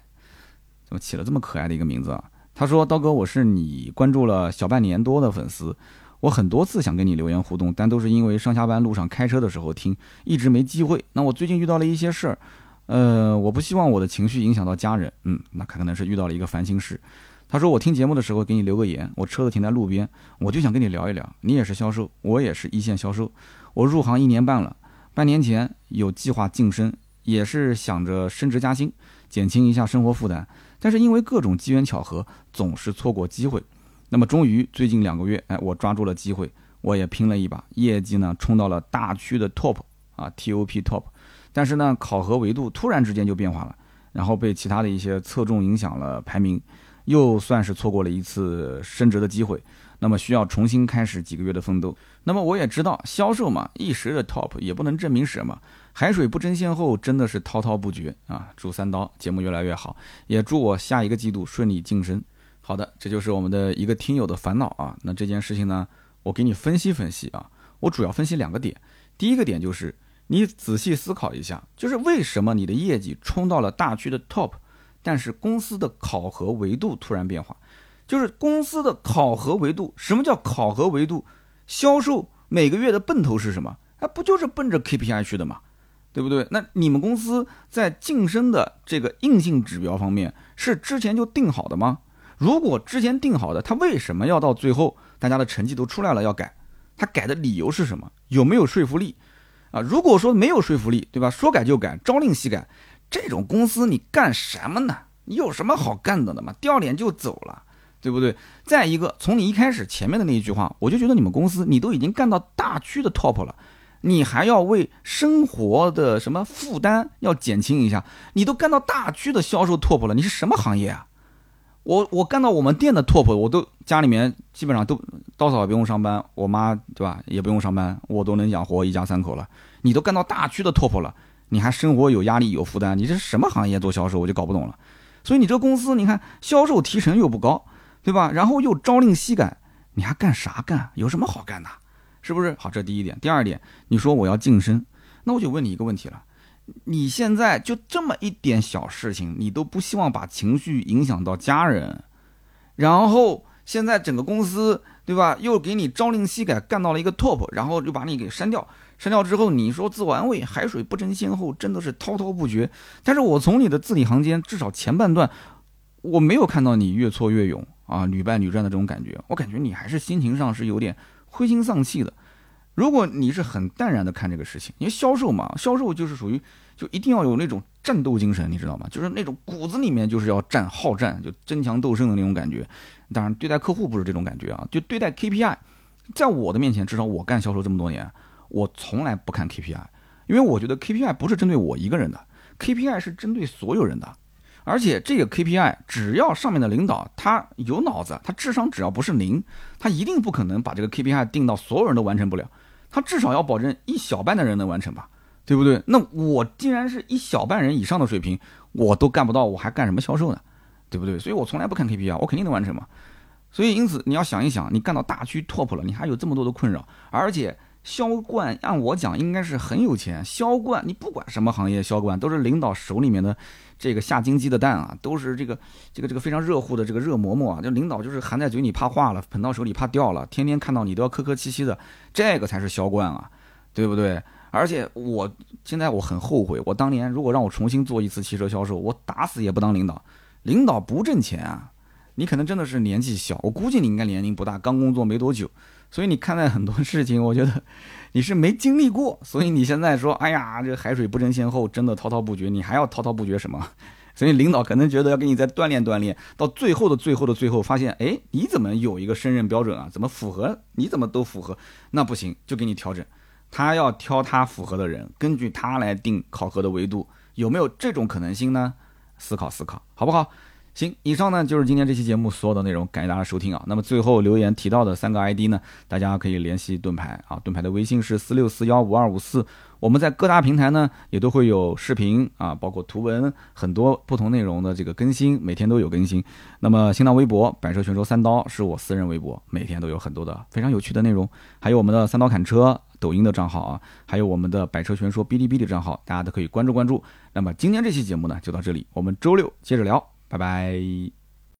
怎么起了这么可爱的一个名字啊？他说：刀哥，我是你关注了小半年多的粉丝。我很多次想跟你留言互动，但都是因为上下班路上开车的时候听，一直没机会。那我最近遇到了一些事儿，呃，我不希望我的情绪影响到家人。嗯，那可能是遇到了一个烦心事。他说我听节目的时候给你留个言，我车子停在路边，我就想跟你聊一聊。你也是销售，我也是一线销售。我入行一年半了，半年前有计划晋升，也是想着升职加薪，减轻一下生活负担。但是因为各种机缘巧合，总是错过机会。那么终于最近两个月，哎，我抓住了机会，我也拼了一把，业绩呢冲到了大区的 top 啊，top top。但是呢，考核维度突然之间就变化了，然后被其他的一些侧重影响了排名，又算是错过了一次升职的机会。那么需要重新开始几个月的奋斗。那么我也知道，销售嘛，一时的 top 也不能证明什么，海水不争先后，真的是滔滔不绝啊！祝三刀节目越来越好，也祝我下一个季度顺利晋升。好的，这就是我们的一个听友的烦恼啊。那这件事情呢，我给你分析分析啊。我主要分析两个点，第一个点就是你仔细思考一下，就是为什么你的业绩冲到了大区的 top，但是公司的考核维度突然变化，就是公司的考核维度，什么叫考核维度？销售每个月的奔头是什么？哎，不就是奔着 KPI 去的吗？对不对？那你们公司在晋升的这个硬性指标方面是之前就定好的吗？如果之前定好的，他为什么要到最后大家的成绩都出来了要改？他改的理由是什么？有没有说服力？啊，如果说没有说服力，对吧？说改就改，朝令夕改，这种公司你干什么呢？你有什么好干的呢嘛？掉脸就走了，对不对？再一个，从你一开始前面的那一句话，我就觉得你们公司你都已经干到大区的 top 了。你还要为生活的什么负担要减轻一下？你都干到大区的销售 top 了，你是什么行业啊？我我干到我们店的 top，我都家里面基本上都刀嫂也不用上班，我妈对吧也不用上班，我都能养活一家三口了。你都干到大区的 top 了，你还生活有压力有负担？你这是什么行业做销售？我就搞不懂了。所以你这个公司，你看销售提成又不高，对吧？然后又朝令夕改，你还干啥干？有什么好干的？是不是好？这第一点，第二点，你说我要晋升，那我就问你一个问题了：你现在就这么一点小事情，你都不希望把情绪影响到家人，然后现在整个公司对吧，又给你朝令夕改，干到了一个 top，然后就把你给删掉，删掉之后，你说自我安慰，海水不争先后，真的是滔滔不绝。但是我从你的字里行间，至少前半段，我没有看到你越挫越勇啊，屡败屡战的这种感觉，我感觉你还是心情上是有点。灰心丧气的，如果你是很淡然的看这个事情，因为销售嘛，销售就是属于就一定要有那种战斗精神，你知道吗？就是那种骨子里面就是要战好战，就争强斗胜的那种感觉。当然，对待客户不是这种感觉啊，就对待 KPI，在我的面前，至少我干销售这么多年，我从来不看 KPI，因为我觉得 KPI 不是针对我一个人的，KPI 是针对所有人的。而且这个 KPI，只要上面的领导他有脑子，他智商只要不是零，他一定不可能把这个 KPI 定到所有人都完成不了，他至少要保证一小半的人能完成吧，对不对？那我既然是一小半人以上的水平，我都干不到，我还干什么销售呢？对不对？所以我从来不看 KPI，我肯定能完成嘛。所以因此你要想一想，你干到大区 top 了，你还有这么多的困扰，而且。销冠按我讲应该是很有钱，销冠你不管什么行业，销冠都是领导手里面的这个下金鸡的蛋啊，都是这个这个这个非常热乎的这个热馍馍啊，就领导就是含在嘴里怕化了，捧到手里怕掉了，天天看到你都要客客气气的，这个才是销冠啊，对不对？而且我现在我很后悔，我当年如果让我重新做一次汽车销售，我打死也不当领导，领导不挣钱啊，你可能真的是年纪小，我估计你应该年龄不大，刚工作没多久。所以你看待很多事情，我觉得你是没经历过，所以你现在说，哎呀，这海水不争先后，真的滔滔不绝，你还要滔滔不绝什么？所以领导可能觉得要给你再锻炼锻炼，到最后的最后的最后，发现，哎，你怎么有一个胜任标准啊？怎么符合？你怎么都符合？那不行，就给你调整，他要挑他符合的人，根据他来定考核的维度，有没有这种可能性呢？思考思考，好不好？行，以上呢就是今天这期节目所有的内容，感谢大家收听啊。那么最后留言提到的三个 ID 呢，大家可以联系盾牌啊，盾牌的微信是四六四幺五二五四。我们在各大平台呢也都会有视频啊，包括图文很多不同内容的这个更新，每天都有更新。那么新浪微博百车全说三刀是我私人微博，每天都有很多的非常有趣的内容。还有我们的三刀砍车抖音的账号啊，还有我们的百车全说哔哩哔哩账号，大家都可以关注关注。那么今天这期节目呢就到这里，我们周六接着聊。拜拜。